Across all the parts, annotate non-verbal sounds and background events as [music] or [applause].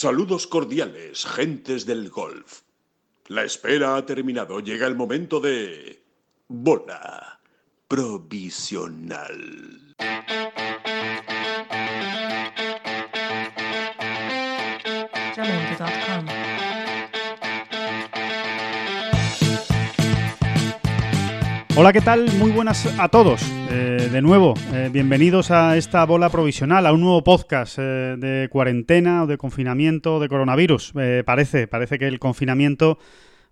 Saludos cordiales, gentes del golf. La espera ha terminado. Llega el momento de... Bola provisional. Hola, ¿qué tal? Muy buenas a todos. Eh, de nuevo, eh, bienvenidos a esta bola provisional, a un nuevo podcast eh, de cuarentena o de confinamiento de coronavirus. Eh, parece, parece que el confinamiento,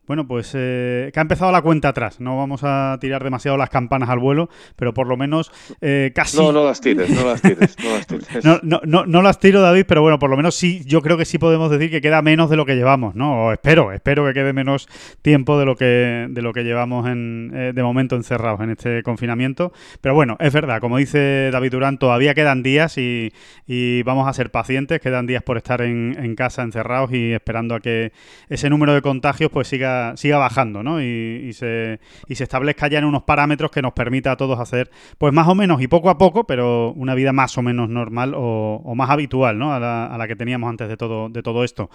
bueno, pues eh, que ha empezado la cuenta atrás. No vamos a tirar demasiado las campanas al vuelo, pero por lo menos eh, casi... No, no las tires, no las tires, no las tires. [laughs] No, no, no, no las tiro, David, pero bueno, por lo menos sí, yo creo que sí podemos decir que queda menos de lo que llevamos, ¿no? O espero, espero que quede menos tiempo de lo que, de lo que llevamos en, eh, de momento encerrados en este confinamiento. Pero bueno, es verdad, como dice David Durán, todavía quedan días y, y vamos a ser pacientes, quedan días por estar en, en casa encerrados y esperando a que ese número de contagios pues siga, siga bajando, ¿no? Y, se, y se establezca ya en unos parámetros que nos permita a todos hacer, pues más o menos y poco a poco, pero una vida más o menos normal o, más habitual, ¿no? A la, que teníamos antes de todo, de todo esto.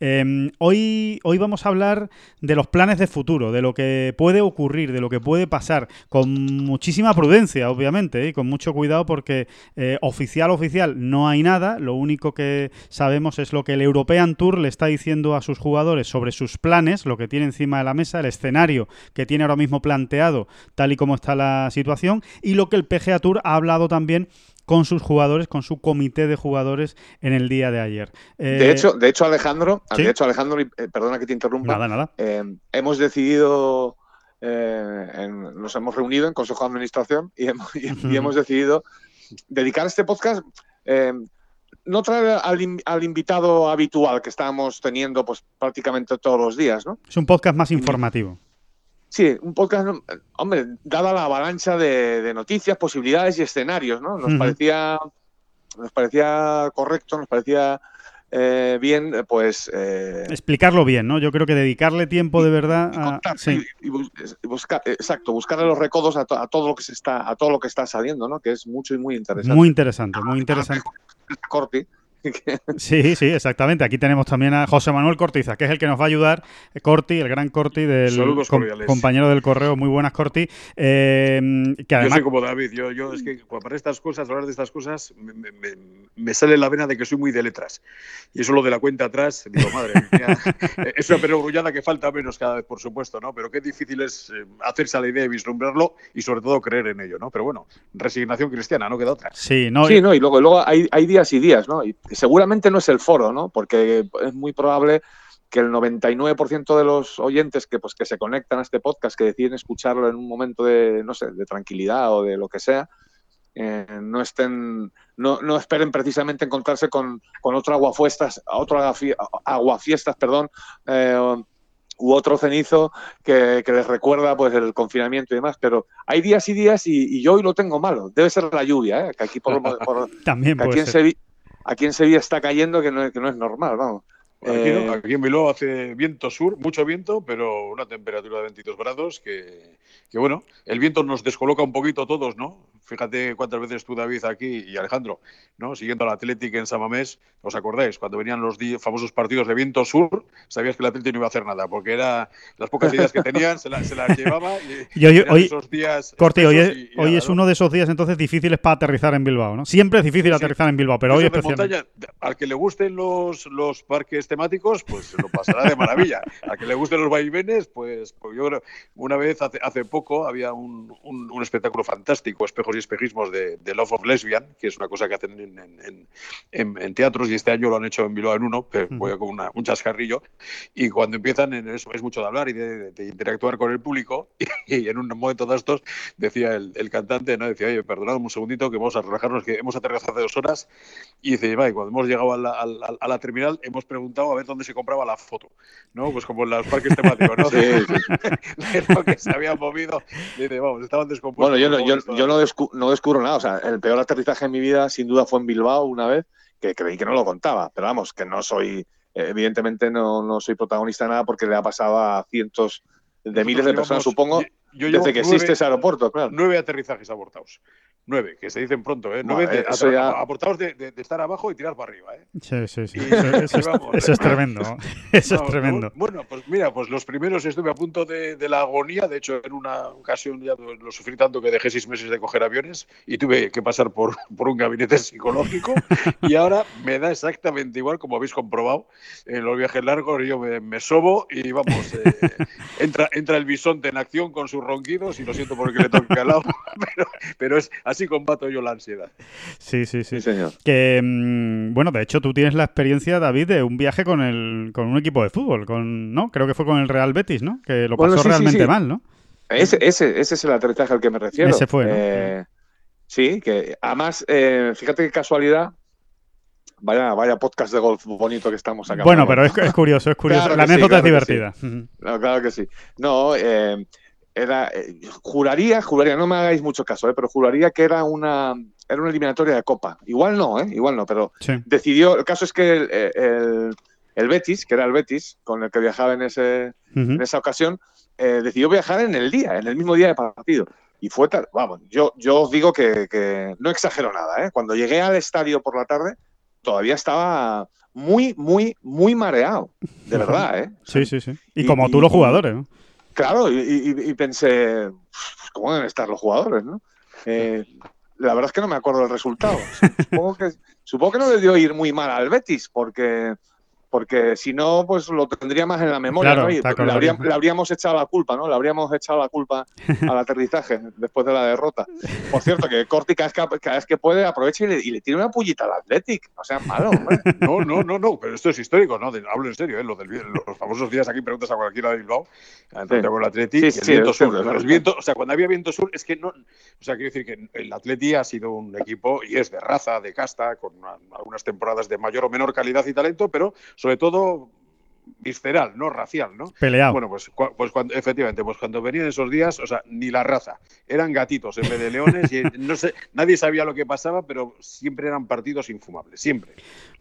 Eh, hoy, hoy vamos a hablar de los planes de futuro, de lo que puede ocurrir, de lo que puede pasar, con muchísima prudencia, obviamente, ¿eh? y con mucho cuidado porque eh, oficial, oficial, no hay nada. Lo único que sabemos es lo que el European Tour le está diciendo a sus jugadores sobre sus planes, lo que tiene encima de la mesa, el escenario que tiene ahora mismo planteado, tal y como está la situación, y lo que el PGA Tour ha hablado también con sus jugadores, con su comité de jugadores en el día de ayer. Eh, De hecho, de hecho Alejandro, ¿sí? de hecho Alejandro, eh, perdona que te interrumpa, nada, nada. eh, hemos decidido, eh, en- nos hemos reunido en Consejo de Administración y hemos, y- hemos decidido dedicar este podcast, eh, no traer al, in- al invitado habitual que estábamos teniendo pues prácticamente todos los días, ¿no? Es un podcast más informativo. Sí, un podcast, hombre, dada la avalancha de, de noticias, posibilidades y escenarios, ¿no? Nos parecía, nos parecía correcto, nos parecía eh, bien, pues eh, Explicarlo bien, ¿no? Yo creo que dedicarle tiempo de verdad y a... sí. y- y buscar, exacto, buscarle los recodos a, to- a todo lo que se está, a todo lo que está saliendo, ¿no? Que es mucho y muy interesante. Muy interesante, muy interesante. Corti, que- [laughs] Sí, sí, exactamente. Aquí tenemos también a José Manuel Cortiza, que es el que nos va a ayudar. eh, Corti, el gran Corti del Saludos com- cordiales. compañero del correo. Muy buenas, Corti. Eh, que Yo además, soy como David, yo, yo es que para estas cosas, hablar de estas cosas, me, me- me- me sale la vena de que soy muy de letras. Y eso lo de la cuenta atrás, digo, madre mía, [laughs] [laughs] es una perogrullada que falta menos cada vez, por supuesto, ¿no? Pero qué difícil es eh, hacerse a la idea de vislumbrarlo y sobre todo creer en ello, ¿no? Pero bueno, resignación cristiana, no queda otra. sí, no, sí, ¿no? Y luego, luego hay, hay días y días, ¿no? Y seguramente no es el foro, ¿no? Porque es muy probable que el 99% de los oyentes que, pues, que se conectan a este podcast, que deciden escucharlo en un momento de, no sé, de tranquilidad o de lo que sea, eh, no estén, no, no esperen precisamente encontrarse con, con otro aguafiestas, otro aguafiestas, perdón, eh, u otro cenizo que, que les recuerda pues el confinamiento y demás, pero hay días y días y, y yo hoy lo tengo malo. Debe ser la lluvia, ¿eh? que aquí por, por- [laughs] también que aquí en, ser. Aquí en Sevilla está cayendo que no, es- que no es normal, vamos. Aquí, Eh, no, aquí en Bilbao hace viento sur, mucho viento, pero una temperatura de 22 grados que, que, bueno, el viento nos descoloca un poquito a todos, ¿no? Fíjate cuántas veces tú, David, aquí y Alejandro, ¿no? Siguiendo al Atlético en Samamés, ¿os acordáis? Cuando venían los famosos partidos de viento sur, sabías que el Atlético no iba a hacer nada, porque era las pocas ideas que tenían, se, la- se las llevaba y, [laughs] Y hoy- hoy- esos días Corti, hoy es, y- y hoy es ¿no? uno de esos días entonces difíciles para aterrizar en Bilbao, ¿no? Siempre es difícil Sí. aterrizar en Bilbao, pero hoy de especialmente. al que le gusten los, los parques temáticos, pues lo pasará de maravilla. Al que le gusten los vaivenes, pues, pues yo creo, una vez hace, hace poco había un, un- un espectáculo fantástico, espejos y espejismos de, de Love of Lesbian, que es una cosa que hacen en, en- en- en- en teatros y este año lo han hecho en Bilbao en uno, que Ujú. voy con una- un chascarrillo. Y cuando empiezan, en eso es mucho de hablar y de, de interactuar con el público. [laughs] Y, en un momento de estos decía el, el cantante, ¿no? Decía, oye, perdonad un segundito que vamos a relajarnos, que hemos aterrizado hace dos horas. Y dice, y cuando hemos llegado a la, a la- a la terminal, hemos preguntado a ver dónde se compraba la foto, ¿no? Pues como en los parques temáticos, ¿no? Sí, sí, [laughs] de lo que se había movido. Dice, vamos, estaban descompuestos. Bueno, yo, no, yo, yo no, todas. Descu- no descubro nada. O sea, el peor aterrizaje en mi vida, sin duda, fue en Bilbao una vez, que creí que no lo contaba. Pero vamos, que no soy, evidentemente no, no soy protagonista de nada porque le ha pasado a cientos de miles de personas, supongo. Yo llevo Desde que nueve- existe ese aeropuerto, claro. nueve aterrizajes abortados. Nueve, que se dicen pronto, ¿eh? Nueve Vale, de- eso ya- abortados de, de- de estar abajo y tirar para arriba, ¿eh? Sí, sí, sí. Y- Eso, eso [laughs] es, vamos. eso es tremendo. [laughs] Eso No, es tremendo. no, bueno, pues mira, pues los primeros estuve a punto de, de la agonía. De hecho, en una ocasión ya lo sufrí tanto que dejé seis meses de coger aviones y tuve que pasar por, [laughs] por un gabinete psicológico. y ahora me da exactamente igual, como habéis comprobado, en los viajes largos yo me, me sobo y vamos, eh, entra, entra el bisonte en acción con sus ronquidos y lo siento porque le toque al lado, [laughs] pero, pero es así combato yo la ansiedad. Sí, sí, sí. Sí, señor. Que, mm, bueno, de hecho, tú tienes la experiencia, David, de un viaje con el con un equipo de fútbol, con, ¿no? Creo que fue con el Real Betis, ¿no? Que lo pasó Bueno, sí, sí, realmente sí. mal, ¿no? Ese, ese, ese es el aterrizaje al que me refiero. Ese fue, ¿no? Eh, sí, que además, eh, fíjate qué casualidad. Vaya, vaya podcast de golf bonito que estamos acá. Bueno, pero es, es curioso, es curioso. Claro la que sí, anécdota claro es que sí. divertida. No, claro que sí. No, eh, era, eh, juraría, juraría, no me hagáis mucho caso, eh, pero juraría que era una, era una eliminatoria de Copa. Igual no, eh, igual no, pero Sí. decidió, el caso es que el, el- el Betis, que era el Betis, con el que viajaba en, ese, en esa ocasión, eh, decidió viajar en el día, en el mismo día de partido. Y fue tal, vamos, yo, yo os digo que, que no exagero nada, ¿eh? Cuando llegué al estadio por la tarde, todavía estaba muy, muy, muy mareado, de [laughs] verdad, ¿eh? Sí, sí, sí. Y, Y- como tú los jugadores, ¿no? Claro, y, y- y pensé, pues, ¿cómo deben estar los jugadores, no? Eh, la verdad es que no me acuerdo del resultado. [laughs] Supongo que, supongo que no le dio ir muy mal al Betis, porque, porque si no, pues lo tendría más en la memoria, Claro, ¿no? Y le, habríamos, le habríamos echado la culpa, ¿no? Le habríamos echado la culpa [laughs] al aterrizaje después de la derrota. Por cierto, que Corti cada vez que, cada vez que puede aprovecha y le, y le tira una pullita al Athletic. No sea malo, hombre. No, no, no, no, pero esto es histórico, ¿no? De- hablo en serio, ¿eh? Lo del, los famosos días aquí preguntas a cualquiera de Bilbao, tanto con el Atleti, Sí, y sí, el sí, viento sur. Los vientos, o sea, cuando había viento sur, es que no. O sea, quiero decir que el Atleti ha sido un equipo y es de raza, de casta, con una- algunas temporadas de mayor o menor calidad y talento, pero sobre todo visceral, no racial, ¿no? Peleado. Bueno, pues, pues cuando, efectivamente, pues cuando venían esos días, o sea, ni la raza, eran gatitos en vez de leones y [laughs] no sé, nadie sabía lo que pasaba, pero siempre eran partidos infumables, siempre.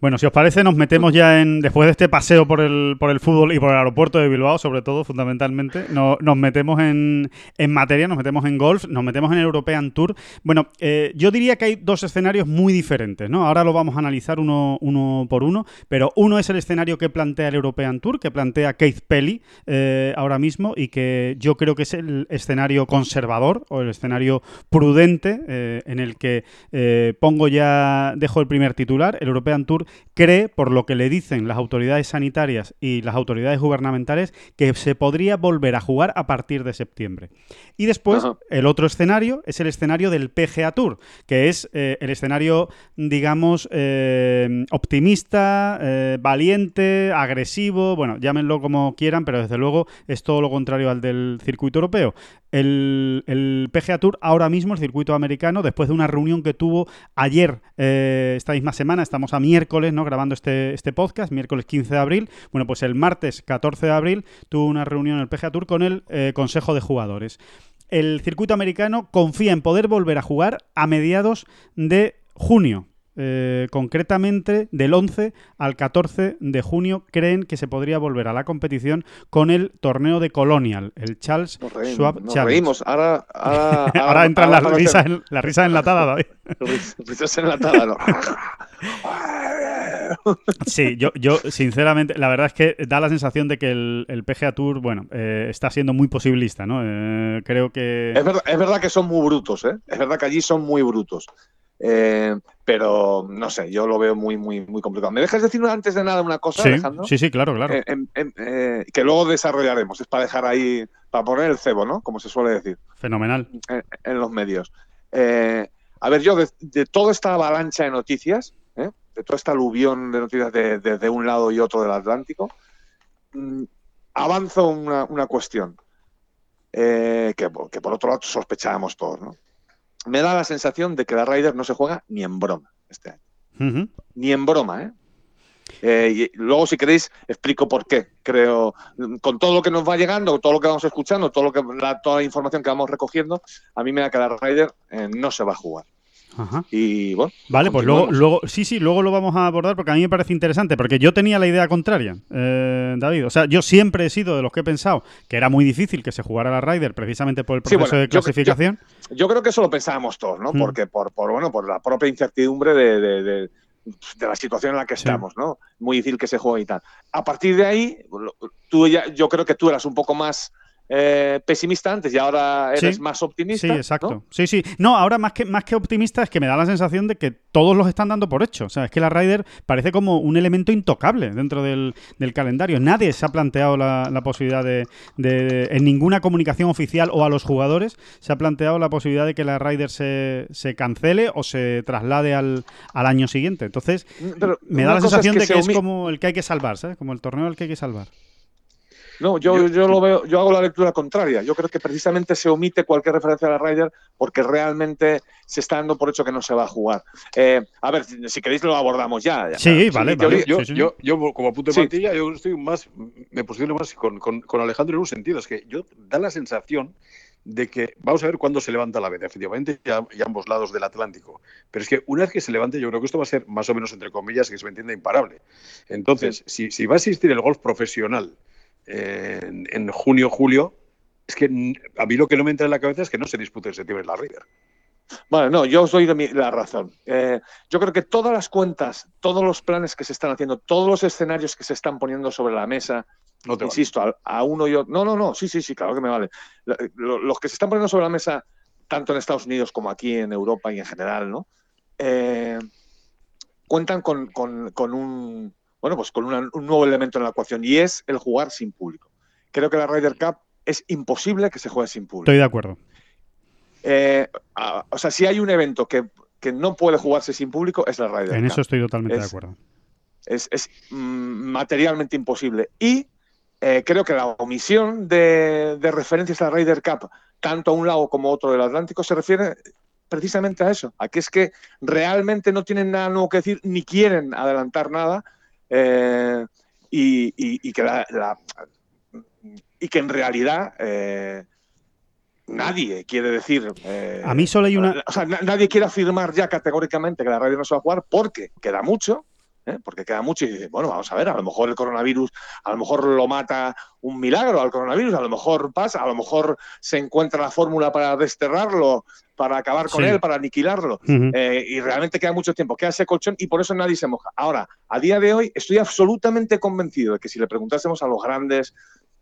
Bueno, si os parece, nos metemos ya en. Después de este paseo por el, por el fútbol y por el aeropuerto de Bilbao, sobre todo, fundamentalmente, no- nos metemos en, en materia, nos metemos en golf, nos metemos en European Tour. Bueno, eh, yo diría que hay dos escenarios muy diferentes, ¿no? Ahora lo vamos a analizar uno, uno por uno, pero uno es el escenario que plantea el European Tour, que plantea Keith Pelly eh, ahora mismo y que yo creo que es el escenario conservador o el escenario prudente eh, en el que eh, pongo ya, dejo el primer titular, el European Tour cree, por lo que le dicen las autoridades sanitarias y las autoridades gubernamentales, que se podría volver a jugar a partir de septiembre. Y después, Ajá. el otro escenario es el escenario del PGA Tour, que es eh, el escenario, digamos, eh, optimista, eh, valiente, agresivo, bueno, llámenlo como quieran, pero desde luego es todo lo contrario al del circuito europeo. El, el PGA Tour ahora mismo, el circuito americano, después de una reunión que tuvo ayer, esta misma semana, estamos a miércoles, ¿no? Grabando este, este podcast, miércoles 15 de abril. Bueno, pues el martes 14 de abril tuvo una reunión el PGA Tour con el eh, Consejo de Jugadores. El circuito americano confía en poder volver a jugar a mediados de junio. Eh, concretamente, del 11 al 14 de junio creen que se podría volver a la competición con el torneo de Colonial, el Charles reímos, Schwab nos Challenge. reímos. Ahora, ahora, [laughs] Ahora entran las ahora risas, en- las risas enlatadas, David. [laughs] Ris- Risas enlatadas, ¿no? [laughs] Sí, yo, yo sinceramente, la verdad es que da la sensación de que el, el PGA Tour, bueno, eh, está siendo muy posibilista, ¿no? Eh, creo que... Es verdad, es verdad que son muy brutos, ¿eh? Es verdad que allí son muy brutos. Eh, pero no sé, yo lo veo muy, muy, muy complicado. ¿Me dejas decir antes de nada una cosa, Sí, Alejandro? sí, sí, claro, claro. Eh, em- em- eh, que luego desarrollaremos. Es para dejar ahí, para poner el cebo, ¿no? Como se suele decir Fenomenal. en, en los medios. A ver, yo de, de toda esta avalancha de noticias, ¿eh? de toda esta aluvión de noticias de, de- de un lado y otro del Atlántico, mm, avanzo una, una cuestión que, que por otro lado sospechábamos todos. ¿no? Me da la sensación de que la Ryder no se juega ni en broma este año. Ni en broma, ¿eh? Eh, y luego, si queréis, explico por qué. Creo, con todo lo que nos va llegando, todo lo que vamos escuchando, todo lo que, la, toda la información que vamos recogiendo, a mí me da que la Ryder eh, no se va a jugar. Ajá. Y bueno. Vale, pues luego, luego, sí, sí, luego lo vamos a abordar porque a mí me parece interesante, porque yo tenía la idea contraria, eh, David. O sea, yo siempre he sido de los que he pensado que era muy difícil que se jugara la Ryder precisamente por el Sí, proceso bueno, de yo- clasificación. Yo creo que eso lo pensábamos todos, ¿no? Mm. Porque por, por, bueno, por la propia incertidumbre de, de- de- de la situación en la que Sí. estamos, ¿no? Muy difícil que se juegue y tal. A partir de ahí, tú ya, yo creo que tú eras un poco más eh, pesimista antes y ahora eres Sí. más optimista. Sí, ¿no? exacto. Sí, sí. No, ahora más que, más que optimista es que me da la sensación de que todos los están dando por hecho. O sea, es que la Ryder parece como un elemento intocable dentro del, del calendario. Nadie se ha planteado la, la posibilidad de, de- En ninguna comunicación oficial o a los jugadores se ha planteado la posibilidad de que la Ryder se, se cancele o se traslade al, al año siguiente. Entonces, Pero me da la sensación que de que es como el que hay que salvar, ¿sabes? Como el torneo al que hay que salvar. No, yo, Yo- yo lo veo, yo hago la lectura contraria. Yo creo que precisamente se omite cualquier referencia a la Ryder porque realmente se está dando por hecho que no se va a jugar. Eh, a ver, si, si queréis lo abordamos ya. ya. Sí, vale, yo- vale. Yo, sí, sí. yo, yo, como punto de Sí. plantilla, yo estoy más, me posiciono más con, con- con Alejandro en un sentido. Es que yo da la sensación de que vamos a ver cuándo se levanta la veda, efectivamente, ya, ya ambos lados del Atlántico. Pero es que una vez que se levante, yo creo que esto va a ser más o menos, entre comillas, que se me entienda imparable. Entonces, si, si va a existir el golf profesional eh, en, en junio, julio, es que a mí lo que no me entra en la cabeza es que no se dispute en septiembre la Ryder. Bueno, no, yo os doy la razón. Eh, yo creo que todas las cuentas, todos los planes que se están haciendo, todos los escenarios que se están poniendo sobre la mesa, No te vale. insisto, a, a uno y otro. No, no, no, sí, sí, sí, claro que me vale. Lo- lo- los que se están poniendo sobre la mesa, tanto en Estados Unidos como aquí en Europa y en general, ¿no? Eh, cuentan con, con- con un bueno, pues con una- un nuevo elemento en la ecuación y es el jugar sin público. Creo que la Ryder Cup es imposible que se juegue sin público. Estoy de acuerdo. Eh, a- o sea, si hay un evento que, que no puede jugarse sin público, es la Ryder En Cup. eso estoy totalmente de Es- acuerdo. Es, es, mm, materialmente imposible. Y eh, creo que la omisión de, de referencias a la Ryder Cup, tanto a un lado como a otro del Atlántico, se refiere precisamente a eso, a que es que realmente no tienen nada nuevo que decir, ni quieren adelantar nada, eh, y, y- y que la, la- y que en realidad eh, nadie quiere decir. eh, A mí solo hay una... o sea, na- nadie quiere afirmar ya categóricamente que la radio no se va a jugar porque queda mucho, ¿eh? porque queda mucho y dice, bueno, vamos a ver, a lo mejor el coronavirus, a lo mejor lo mata un milagro al coronavirus, a lo mejor pasa, a lo mejor se encuentra la fórmula para desterrarlo, para acabar con Sí. él, para aniquilarlo. Eh, y realmente queda mucho tiempo, queda ese colchón y por eso nadie se moja. Ahora, a día de hoy estoy absolutamente convencido de que si le preguntásemos a los grandes,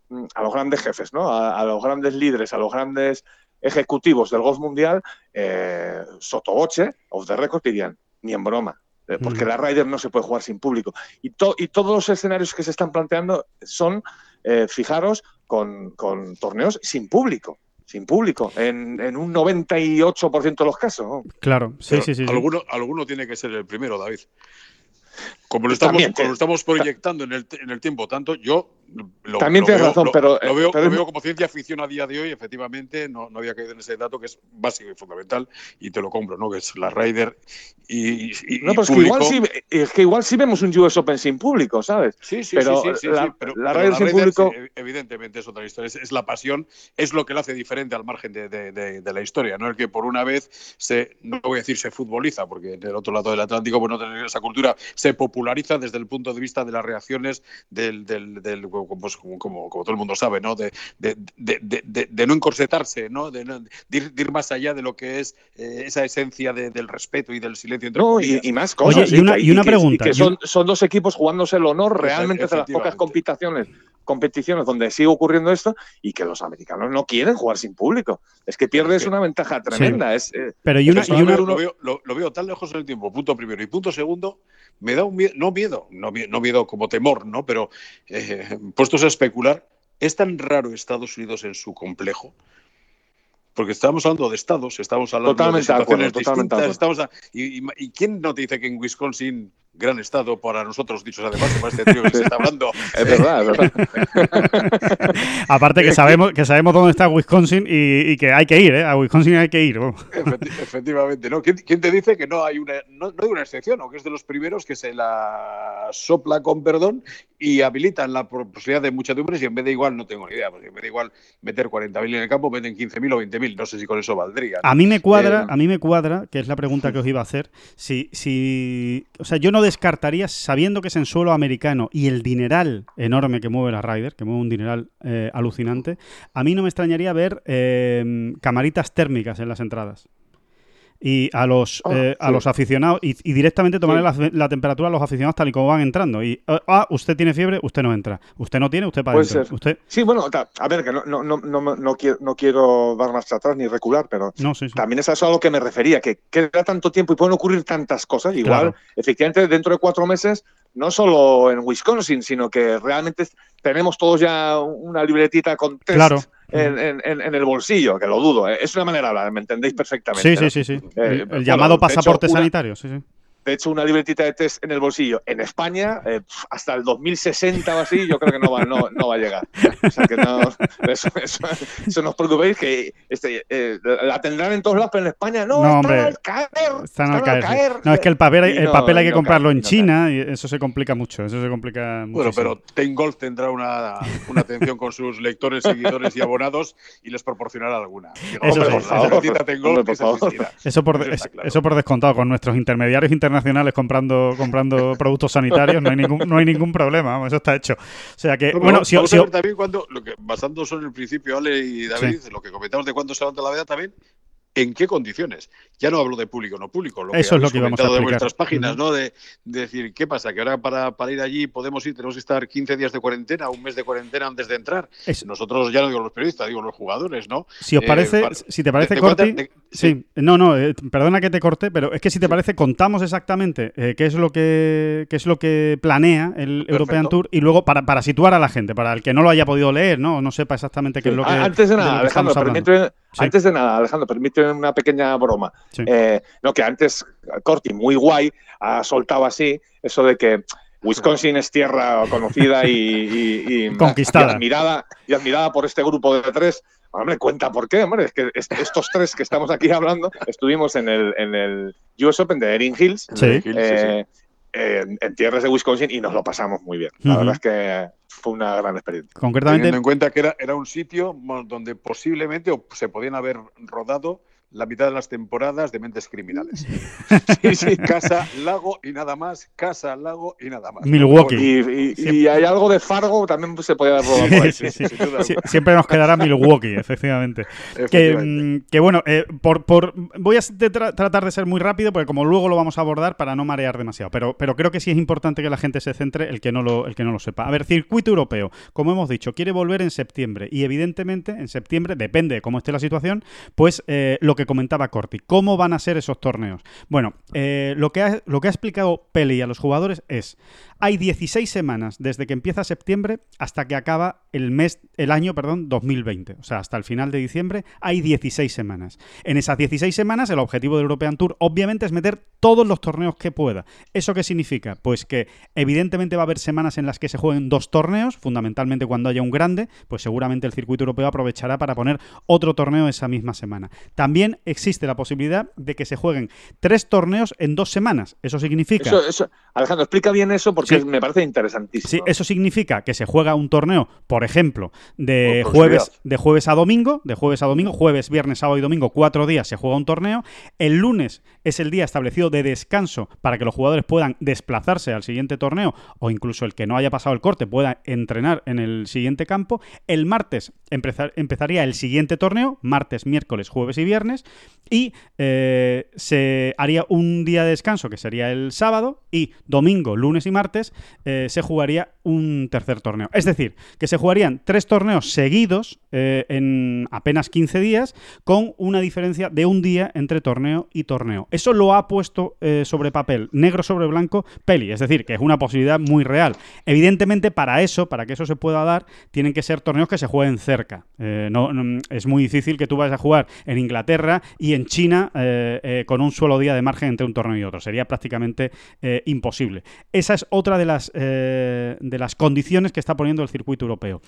mm, a los grandes jefes, ¿no? a, a los grandes líderes, a los grandes ejecutivos del golf mundial, eh, sotoboche, off the record, dirían, ni en broma. eh, Porque la Ryder no se puede jugar sin público. Y, to- y todos los escenarios que se están planteando son, eh, fijaros, con, con torneos sin público. Sin público, en, en un 98% de los casos. ¿no? Claro, sí, Pero sí, sí. sí. Alguno, alguno tiene que ser el primero, David. Como lo estamos, como lo estamos proyectando en el, en el tiempo, tanto yo lo, También lo tienes veo, razón, lo- pero, lo veo, pero veo como ciencia ficción a día de hoy, efectivamente, no, no había caído en ese dato que es básico y fundamental, y te lo compro, ¿no? Que es la Ryder y, y- No, pero es que, igual sí, es que igual sí vemos un US Open sin público, ¿sabes? Sí, sí, Pero sí, sí, la- sí, pero, la Ryder sin público- sí, evidentemente es otra historia, es, es la pasión, es lo que lo hace diferente al margen de, de- de- de la historia, no el que por una vez se, no voy a decir se futboliza, porque en el otro lado del Atlántico pues no tener esa cultura, se populariza desde el punto de vista de las reacciones del, del, del- pues, como, como- como todo el mundo sabe, ¿no? De, de, de- de- de- de no encorsetarse, ¿no? De, no- de ir, de ir más allá de lo que es eh, esa esencia de- del respeto y del silencio entre No, y, y más cosas. Oye, y una- y una pregunta, que y son, son dos equipos jugándose el honor realmente de las pocas efectivamente. Competiciones, donde sigue ocurriendo esto y que los americanos no quieren jugar sin público. Es que pierdes que- una ventaja tremenda. Es, eh, Pero y una, Eso y una- lo, veo, lo- lo veo tan lejos en el tiempo, punto primero. Y punto segundo, me da un miedo, no miedo, no, mie- no miedo como temor, ¿no? Pero eh, puestos a especular, ¿es tan raro Estados Unidos en su complejo? Porque estamos hablando de estados, estamos hablando Totalmente de acuerdo, situaciones totalmente de distintas. Estamos a- y, y- y quién no te dice que en Wisconsin gran estado para nosotros, dichos además, para este trío que se está hablando. [laughs] Es verdad, es verdad. [laughs] Aparte que sabemos, que sabemos dónde está Wisconsin y, y que hay que ir, ¿eh? A Wisconsin hay que ir. Efecti- efectivamente, ¿no? ¿Quién, quién te dice que no hay una, no, no hay una excepción, o que es de los primeros que se la sopla con perdón y habilitan la posibilidad de muchedumbres y en vez de igual, no tengo ni idea, porque en vez de igual meter 40.000 en el campo, meten 15.000 o 20.000, no sé si con eso valdría. ¿no? A mí me cuadra, Eh, a mí me cuadra, que es la pregunta que os iba a hacer. Si, si, o sea, yo no descartaría, sabiendo que es en suelo americano y el dineral enorme que mueve la Ryder, que mueve un dineral eh, alucinante, a mí no me extrañaría ver eh, camaritas térmicas en las entradas. Y a los, Ah, eh, a sí. los aficionados, y, y directamente tomarle la, la temperatura a los aficionados tal y como van entrando. Y, eh, ah, usted tiene fiebre, usted no entra. Usted no tiene, usted para Puede adentro. ser. Usted, Sí, bueno, a ver, que no, no, no, no, no quiero, no quiero dar marcha atrás ni recular, pero no, sí, sí. también es a eso a lo que me refería, que queda tanto tiempo y pueden ocurrir tantas cosas. Igual, Claro. efectivamente, dentro de cuatro meses, no solo en Wisconsin, sino que realmente tenemos todos ya una libretita con test Claro. En, en- en- el bolsillo, que lo dudo. ¿eh? Es una manera de hablar, me entendéis perfectamente. Sí, sí, ¿no? sí, sí. Eh, El, el bueno, llamado hecho, pasaporte una- sanitario, sí, sí. De hecho, una libretita de test en el bolsillo en España, eh, hasta el 2060 o así, yo creo que no va, no, no va a llegar. O sea que no, eso, eso, eso no os preocupéis, que este, eh, la tendrán en todos lados, pero en España no, No, están al caer. Están al caer. sí. No, es que el papel, el no- papel hay que no comprarlo en no China y eso se complica mucho. Eso se complica mucho. Bueno, pero Ten Golf tendrá una, una atención con sus lectores, seguidores y abonados y les proporcionará alguna. Digo, Eso hombre, sí, la por eso por descontado, con nuestros intermediarios internacionales comprando, comprando [laughs] productos sanitarios no hay ningún, no hay ningún problema, vamos, eso está hecho. O sea que, No, bueno, si, vamos si- a ver también cuando, lo que, basándonos en el principio, Ale y David, lo que comentamos de cuándo se levanta la veda también, ¿en qué condiciones? Ya no hablo de público o no público, lo que Eso es lo que íbamos a comentado de vuestras páginas. ¿no? De, de decir, ¿qué pasa? Que ahora para, para ir allí podemos ir, tenemos que estar 15 días de cuarentena, un mes de cuarentena antes de entrar. es- Nosotros, ya no digo los periodistas, digo los jugadores, ¿no? si os Eh, parece, si te parece, de- de Corti, de- Sí, no, no, eh, perdona que te corte, pero es que si te parece, contamos exactamente eh, qué es lo que qué es lo que planea el European Tour y luego para, para situar a la gente, para el que no lo haya podido leer, ¿no? No sepa exactamente qué es lo que. Antes de nada, Alejandro, permíteme, Sí. antes de nada, Alejandro, permíteme una pequeña broma. Sí. Eh, no, que antes Corti, muy guay, ha soltado así eso de que Wisconsin es tierra conocida y, y- y- [laughs] Conquistada. y admirada, y admirada por este grupo de tres. Hombre, cuenta por qué, hombre. Es que est- estos tres que estamos aquí hablando estuvimos en el, en el US Open de Erin Hills, Sí. Sí, sí, sí. eh, en, en tierras de Wisconsin, y nos lo pasamos muy bien. La verdad es que fue una gran experiencia. Concretamente, Teniendo en cuenta que era, era un sitio donde posiblemente o se podían haber rodado la mitad de las temporadas de Mentes Criminales. [laughs] Sí, sí, casa, lago y nada más, casa, lago y nada más. Milwaukee. Y, y- hay algo de Fargo, también se podía haber rodado por ahí. Sí, sí, sí, siempre nos quedará Milwaukee, efectivamente. Que, Efectivamente. mm, que bueno, eh, por, por- voy a tra- tratar de ser muy rápido porque como luego lo vamos a abordar para no marear demasiado, pero, pero creo que sí es importante que la gente se centre el que, no lo, el que no lo sepa. A ver, circuito europeo, como hemos dicho, quiere volver en septiembre y evidentemente en septiembre, depende de cómo esté la situación, pues eh, lo que comentaba Corti, ¿cómo van a ser esos torneos? Bueno, eh, lo, que ha, lo que ha explicado Peli a los jugadores es, hay 16 semanas desde que empieza septiembre hasta que acaba el mes, el año, perdón, 2020. O sea, hasta el final de diciembre hay 16 semanas. En esas 16 semanas, el objetivo del European Tour, obviamente, es meter todos los torneos que pueda. ¿Eso qué significa? Pues que evidentemente va a haber semanas en las que se jueguen dos torneos, fundamentalmente cuando haya un grande, pues seguramente el circuito europeo aprovechará para poner otro torneo esa misma semana. También existe la posibilidad de que se jueguen tres torneos en dos semanas. Eso significa... Alejandro, explica bien eso porque. Me parece interesantísimo. Sí, eso significa que se juega un torneo, por ejemplo, de Por jueves, de jueves a domingo, de jueves a domingo, jueves, viernes, sábado y domingo, cuatro días se juega un torneo. El lunes es el día establecido de descanso para que los jugadores puedan desplazarse al siguiente torneo o incluso el que no haya pasado el corte pueda entrenar en el siguiente campo. El martes empezar- empezaría el siguiente torneo, martes, miércoles, jueves y viernes, y eh, se haría un día de descanso que sería el sábado y domingo, lunes y martes eh, se jugaría un tercer torneo. Es decir, que se jugarían tres torneos seguidos eh, en apenas 15 días, con una diferencia de un día entre torneo y torneo. Eso lo ha puesto eh, sobre papel, negro sobre blanco, Peli. Es decir, que es una posibilidad muy real. Evidentemente, para eso, para que eso se pueda dar, tienen que ser torneos que se jueguen cerca. Eh, no, es muy difícil que tú vayas a jugar en Inglaterra y en China con un solo día de margen entre un torneo y otro. Sería prácticamente imposible. Esa es otra de las, las condiciones que está poniendo el circuito europeo.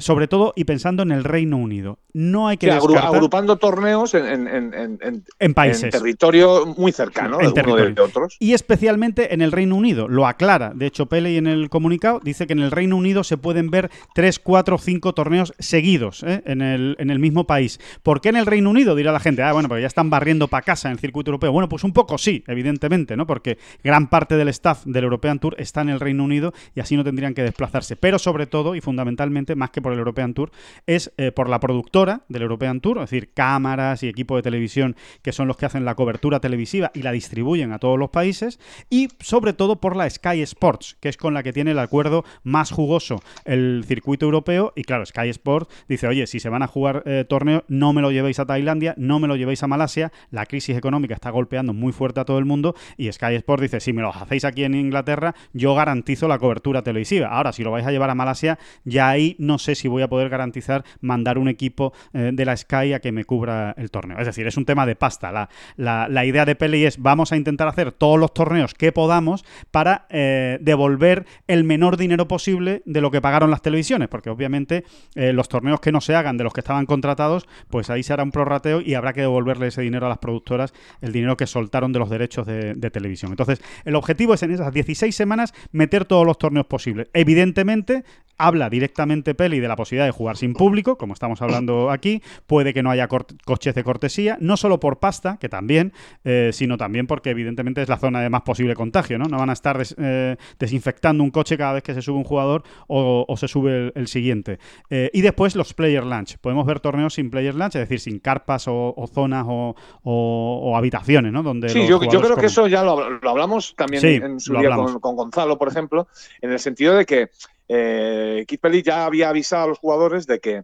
sobre todo y pensando en el Reino Unido. No hay que agrupando torneos en, en, países. territorio muy cercano de de otros. Y especialmente en el Reino Unido. Lo aclara. De hecho, Pele en el comunicado dice que en el Reino Unido se pueden ver 3, 4, 5 torneos seguidos ¿eh? en, el, en el mismo país. ¿Por qué en el Reino Unido? Dirá la gente. Ah, bueno, porque ya están barriendo para casa en el circuito europeo. Bueno, pues un poco sí, evidentemente, ¿no? Porque gran parte del staff del European Tour está en el Reino Unido y así no que desplazarse. Pero sobre todo y fundamentalmente, más que por el European Tour, es eh, por la productora del European Tour, es decir, cámaras y equipo de televisión que son los que hacen la cobertura televisiva y la distribuyen a todos los países, y sobre todo por la Sky Sports, que es con la que tiene el acuerdo más jugoso el circuito europeo, y claro, Sky Sports dice, oye, si se van a jugar eh, torneos, no me lo llevéis a Tailandia, no me lo llevéis a Malasia, la crisis económica está golpeando muy fuerte a todo el mundo, y Sky Sports dice, si me lo hacéis aquí en Inglaterra, yo garantizo la cobertura televisiva. Ahora, si lo vais a llevar a Malasia, ya ahí no sé si voy a poder garantizar mandar un equipo eh, de la Sky a que me cubra el torneo. Es decir, es un tema de pasta. La, la, idea de Pele es vamos a intentar hacer todos los torneos que podamos para eh, devolver el menor dinero posible de lo que pagaron las televisiones, porque obviamente eh, los torneos que no se hagan de los que estaban contratados, pues ahí se hará un prorrateo y habrá que devolverle ese dinero a las productoras, el dinero que soltaron de los derechos de, de televisión. Entonces, el objetivo es en esas 16 semanas meter todos los torneos posibles. Evidentemente, habla directamente Peli de la posibilidad de jugar sin público, como estamos hablando aquí, puede que no haya coches de cortesía, no solo por pasta, que también, eh, sino también porque evidentemente es la zona de más posible contagio, ¿no? No van a estar eh, desinfectando un coche cada vez que se sube un jugador o, se sube el, siguiente. Eh, y después los Player Lunch. Podemos ver torneos sin Player Lunch, es decir, sin carpas o, zonas o, habitaciones, ¿no? Donde sí, yo, creo que eso ya lo, hablamos también en su día con Gonzalo, por ejemplo, en el sentido de que eh, Keith ya había avisado a los jugadores de que,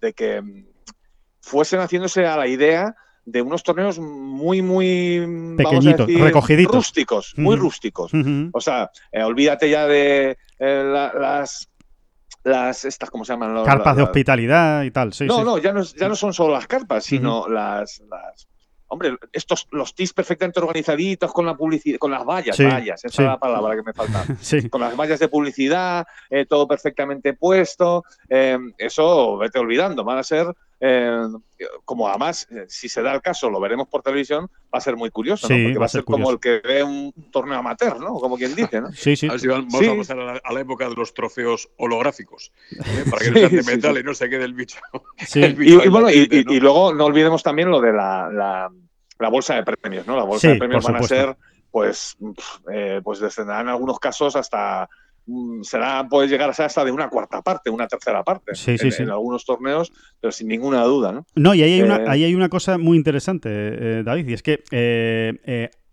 de que fuesen haciéndose a la idea de unos torneos muy, muy pequeñitos, recogiditos. Rústicos, muy rústicos. O sea, eh, olvídate ya de eh, las las estas cómo se llaman carpas de hospitalidad y tal sí no no ya no ya no son solo las carpas sino las, las hombre, estos, los TIS perfectamente organizaditos con la publicidad, con las vallas, vallas, esa es la palabra que me falta. [laughs] Con las vallas de publicidad, eh, todo perfectamente puesto, eh, eso vete olvidando, van a ser, eh, como además, si se da el caso, lo veremos por televisión, va a ser muy curioso, ¿no? Porque va, a ser, como el que ve un torneo amateur, ¿no? Como quien dice, ¿no? Sí, sí. A ver si vamos a pasar a la, época de los trofeos holográficos, para que no sea sentimental y no se quede el bicho. [laughs] y, bueno, y, luego no olvidemos también lo de la la bolsa de premios, ¿no? La bolsa de premios van a ser, pues, eh, pues descenderán en algunos casos hasta será puede llegar a ser hasta de una cuarta parte, una tercera parte sí, sí, en, algunos torneos, pero sin ninguna duda, ¿no? No, y ahí hay, una, eh, ahí hay una cosa muy interesante, eh, David, y es que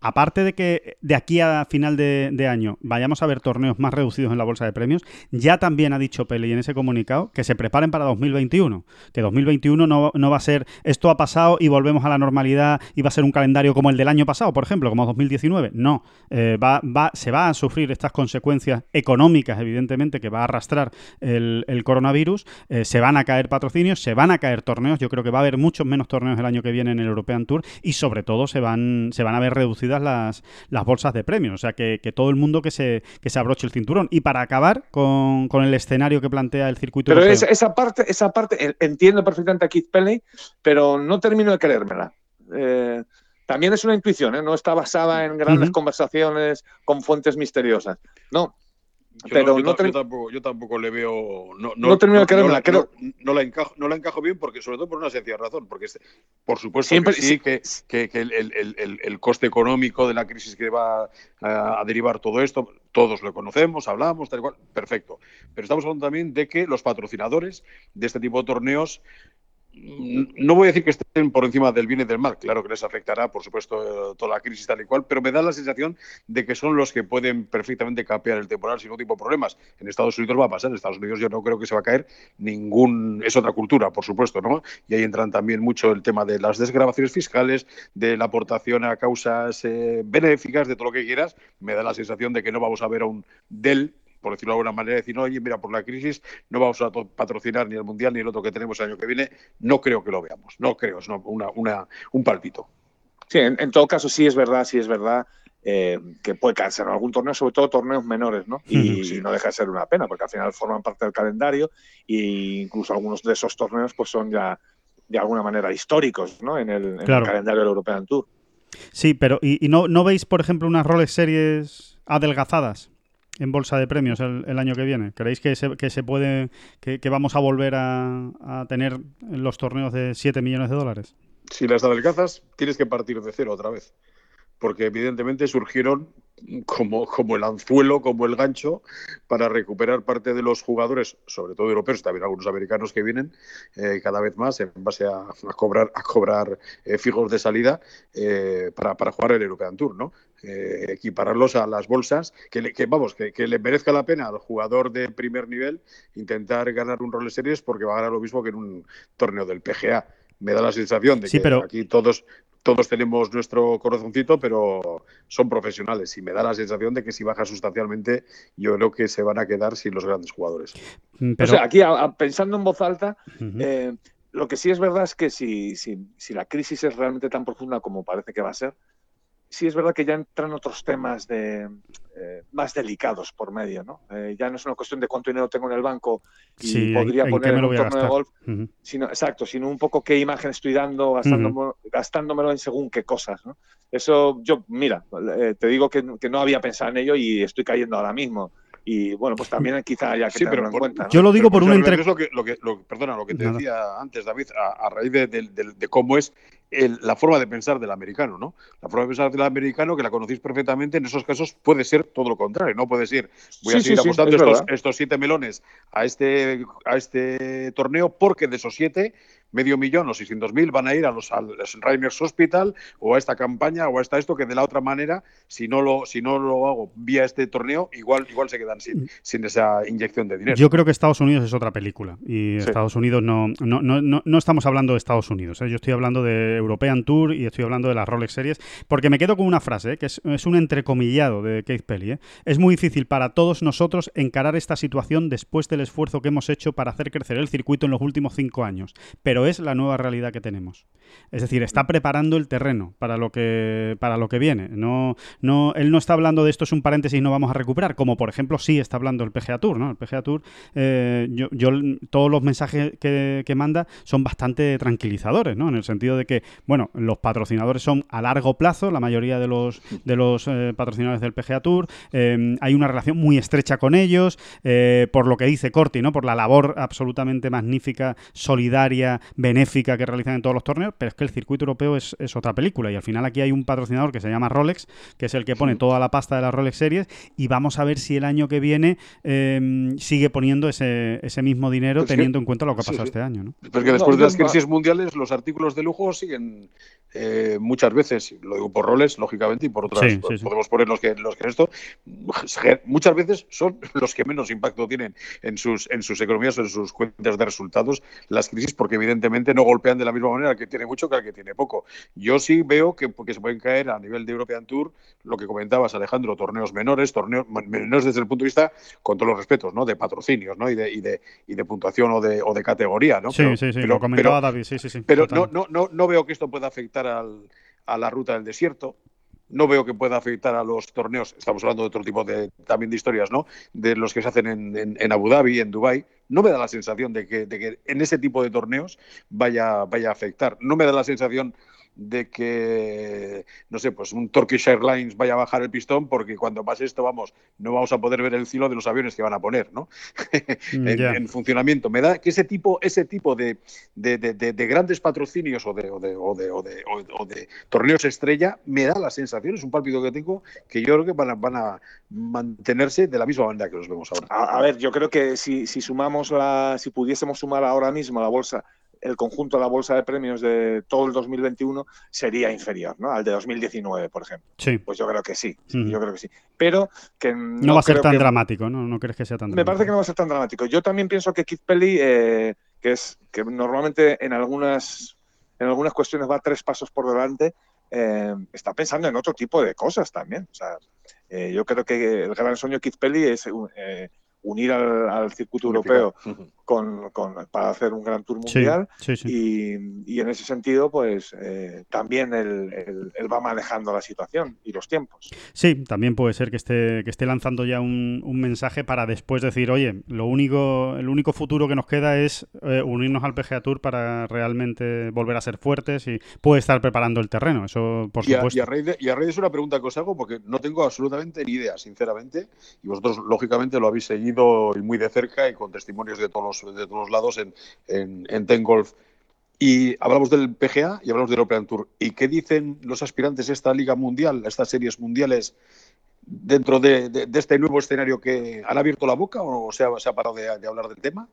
aparte de que de aquí a final de, año vayamos a ver torneos más reducidos en la bolsa de premios, ya también ha dicho Pele en ese comunicado que se preparen para 2021. Que 2021 no, no, va a ser esto ha pasado y volvemos a la normalidad y va a ser un calendario como el del año pasado, por ejemplo, como 2019. No, eh, va, va, se va a sufrir estas consecuencias económicas, evidentemente, que va a arrastrar el, coronavirus. Eh, se van a caer patrocinios, se van a caer torneos. Yo creo que va a haber muchos menos torneos el año que viene en el European Tour y sobre todo se van, se van a ver reducidas las, las bolsas de premios. O sea, que, todo el mundo que se, que se abroche el cinturón. Y para acabar con, el escenario que plantea el circuito. Pero esa, parte, esa parte, entiendo perfectamente a Keith Pelley, pero no termino de creérmela. Eh, también es una intuición, ¿eh? no está basada en grandes conversaciones con fuentes misteriosas. No, yo, pero no, yo, tampoco, le veo. No, no, termino de no, la encajo, no la encajo bien, porque, sobre todo por una sencilla razón. Porque, por supuesto, Siempre, que sí, que, que, el, el, el, coste económico de la crisis que va a, derivar todo esto, todos lo conocemos, hablamos, tal cual, perfecto. Pero estamos hablando también de que los patrocinadores de este tipo de torneos no voy a decir que estén por encima del bien y del mal, claro que les afectará, por supuesto, toda la crisis tal y cual, pero me da la sensación de que son los que pueden perfectamente capear el temporal sin ningún tipo de problemas. En Estados Unidos va a pasar, en Estados Unidos yo no creo que se va a caer ningún, es otra cultura, por supuesto, ¿no? Y ahí entran también mucho el tema de las desgrabaciones fiscales, de la aportación a causas eh, benéficas, de todo lo que quieras. Me da la sensación de que no vamos a ver a un Dell por decirlo de alguna manera, decir, oye, mira, por la crisis no vamos a patrocinar ni el Mundial ni el otro que tenemos el año que viene. No creo que lo veamos, no creo, es una, una, un palpito. Sí, en, todo caso sí es verdad, sí es verdad eh, que puede caerse en algún torneo, sobre todo torneos menores, ¿no? Y, no deja de ser una pena, porque al final forman parte del calendario e incluso algunos de esos torneos pues son ya de alguna manera históricos, ¿no? En el, calendario del European Tour. Sí, pero ¿y, no, no veis, por ejemplo, unas roles series adelgazadas? En bolsa de premios el, año que viene? ¿Creéis que se, que se puede, que, vamos a volver a, tener los torneos de 7 millones de dólares? Si las adelgazas, tienes que partir de cero otra vez. Porque evidentemente surgieron como, como el anzuelo, como el gancho, para recuperar parte de los jugadores, sobre todo europeos, también algunos americanos que vienen eh, cada vez más en base a, cobrar, a cobrar eh, fijos de salida eh, para, para, jugar el European Tour, ¿no? equipararlos a las bolsas, que, que vamos, que, que, le merezca la pena al jugador de primer nivel intentar ganar un rol de series porque va a ganar lo mismo que en un torneo del PGA me da la sensación de que aquí todos todos tenemos nuestro corazoncito, pero son profesionales y me da la sensación de que si baja sustancialmente, yo creo que se van a quedar sin los grandes jugadores. Mm, o sea, aquí pensando en voz alta, eh, lo que sí es verdad es que si, si, si la crisis es realmente tan profunda como parece que va a ser, sí es verdad que ya entran otros temas de, eh, más delicados por medio, ¿no? Eh, ya no es una cuestión de cuánto dinero tengo en el banco y podría poner en un torneo de golf, sino, exacto, sino un poco qué imagen estoy dando, gastándomelo, en según qué cosas, ¿no? Eso, yo, mira, eh, te digo que, que, no había pensado en ello y estoy cayendo ahora mismo y bueno, pues también quizá haya que tenerlo en cuenta. Yo lo digo por un entre... lo que, lo que, perdona, lo que te decía antes, David, a, raíz de, cómo es la forma de pensar del americano, ¿no? La forma de pensar del americano, que la conocéis perfectamente, en esos casos puede ser todo lo contrario, ¿no? Puede ser, voy a seguir apostando estos, estos, siete melones a este, a este torneo porque de esos siete medio millón o 600 mil van a ir a los, al Rainers Hospital o a esta campaña o a esta esto que de la otra manera, si no lo, si no lo hago vía este torneo, igual, igual se quedan sin, sin esa inyección de dinero. Yo creo que Estados Unidos es otra película y Estados Unidos no no, no, no, estamos hablando de Estados Unidos, ¿eh? yo estoy hablando de European Tour y estoy hablando de las Rolex Series, porque me quedo con una frase, ¿eh? que es, un entrecomillado de Keith Pelly. ¿eh? Es muy difícil para todos nosotros encarar esta situación después del esfuerzo que hemos hecho para hacer crecer el circuito en los últimos cinco años, pero es la nueva realidad que tenemos. Es decir, está preparando el terreno para lo que, para lo que viene. No, no, él no está hablando de esto es un paréntesis y no vamos a recuperar, como por ejemplo sí está hablando el PGA Tour. ¿no? El PGA Tour, eh, yo, yo, todos los mensajes que, manda son bastante tranquilizadores, ¿no? en el sentido de que, bueno, los patrocinadores son a largo plazo, la mayoría de los, de los eh, patrocinadores del PGA Tour, eh, hay una relación muy estrecha con ellos, por lo que dice Corti, ¿no? por la labor absolutamente magnífica, solidaria, benéfica que realizan en todos los torneos, pero es que el circuito europeo es, otra película y al final aquí hay un patrocinador que se llama Rolex, que es el que pone toda la pasta de las Rolex Series y vamos a ver si el año que viene em, sigue poniendo ese, ese mismo dinero teniendo en cuenta lo que ha pasado este año. ¿no? Porque después de las crisis mundiales los artículos de lujo siguen eh, muchas veces, lo digo por roles, lógicamente, y por otras, podemos poner los que, los que esto, muchas veces son [laughs] los que menos impacto tienen en sus, en sus economías o en sus cuentas de resultados las crisis, porque evidentemente no golpean de la misma manera al que tiene mucho que al que tiene poco. Yo sí veo que, porque se pueden caer a nivel de European Tour, lo que comentabas, Alejandro, torneos menores, torneos menores desde el punto de vista, con todos los respetos, ¿no? De patrocinios, ¿no? Y de, y de, y de puntuación o de, o de categoría, ¿no? Sí, sí, sí, lo comentaba David, sí, sí, sí. Pero no, no, no, no veo que esto pueda afectar al, a la ruta del desierto. No veo que pueda afectar a los torneos, estamos hablando de otro tipo de, también de historias, ¿no? De los que se hacen en, en, Abu Dhabi, en Dubai no me da la sensación de que, de que, en ese tipo de torneos vaya, vaya a afectar. No me da la sensación de que, no sé, pues un Turkish Airlines vaya a bajar el pistón porque cuando pase esto, vamos, no vamos a poder ver el cielo de los aviones que van a poner, ¿no? [laughs] Mm, en, funcionamiento. Me da que ese tipo, ese tipo de, de, grandes patrocinios o de, o, o, o de, torneos estrella, me da la sensación, es un pálpito que tengo, que yo creo que van a, van a mantenerse de la misma manera que los vemos ahora. A, ver, yo creo que si, si sumamos la, si pudiésemos sumar ahora mismo la bolsa el conjunto de la bolsa de premios de todo el 2021 sería inferior, ¿no? Al de 2019, por ejemplo. Sí. Pues yo creo que sí, yo creo que sí. Pero que No, va a ser tan que- dramático, ¿no? No crees que sea tan Me dramático. parece que no va a ser tan dramático. Yo también pienso que Keith Pelly, eh, que es que normalmente en algunas, en algunas cuestiones va tres pasos por delante, eh, está pensando en otro tipo de cosas también. O sea, eh, yo creo que el gran sueño de Keith Pelly es eh, unir al, al circuito europeo con, con- para hacer un gran tour mundial. sí, sí. Y, y en ese sentido, pues eh, también él, él- él va manejando la situación y los tiempos. Sí, también puede ser que esté, que esté lanzando ya un, un mensaje para después decir, oye, lo único, el único futuro que nos queda es eh, unirnos al PGA Tour para realmente volver a ser fuertes y puede estar preparando el terreno, eso por Y a, supuesto. y a raíz de, y a raíz de eso una pregunta que os hago, porque no tengo absolutamente ni idea, sinceramente, y vosotros lógicamente lo habéis seguido y muy de cerca y con testimonios de todos los, de todos lados en, en, en Ten Golf. Y hablamos del PGA y hablamos del European Tour. ¿Y qué dicen los aspirantes a esta liga mundial, a estas series mundiales, dentro de, de- de este nuevo escenario que han abierto la boca o se ha, se ha parado de, de hablar del tema?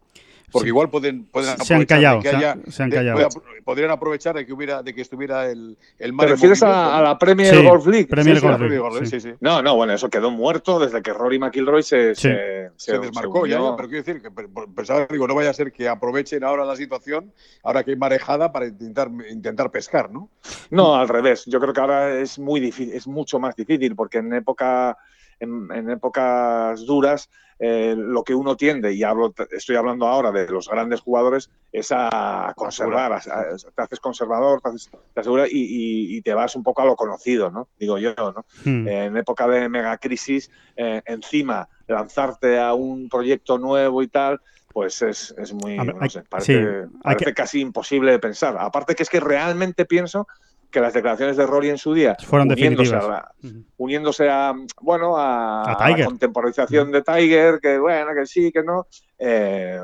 Porque Sí. igual pueden, pueden Se han aprovechar de callado, que se han- haya- se han de- callado. pueda- podrían aprovechar de que hubiera de que estuviera el, el ¿Te mar en refieres a, la Premier Sí, Golf League? Premier Sí, Golf League. Premier Golf sí. Sí, sí. No, no, bueno, eso quedó muerto desde que Rory McIlroy se, Sí. se, Se desmarcó ya, pero quiero decir que pe- pe- pensaba, digo, no vaya a ser que aprovechen ahora la situación, ahora que hay marejada, para intentar, intentar pescar, ¿no? No, al revés. Yo creo que ahora es muy difícil, es mucho más difícil, porque en época, en, en épocas duras, eh, lo que uno tiende, y hablo, estoy hablando ahora de los grandes jugadores, es a conservar, a- a- te haces conservador, te, haces- te aseguras y, y- y te vas un poco a lo conocido, ¿no? Digo yo, ¿no? Hmm. en época de megacrisis, eh, encima lanzarte a un proyecto nuevo y tal, pues es, es muy, no sé, parece, hay parece que- casi imposible de pensar. Aparte que es que realmente pienso que las declaraciones de Rory en su día, Fueron uniéndose a, uniéndose a, bueno, a, A a la contemporalización de Tiger, que bueno, que sí, que no, eh,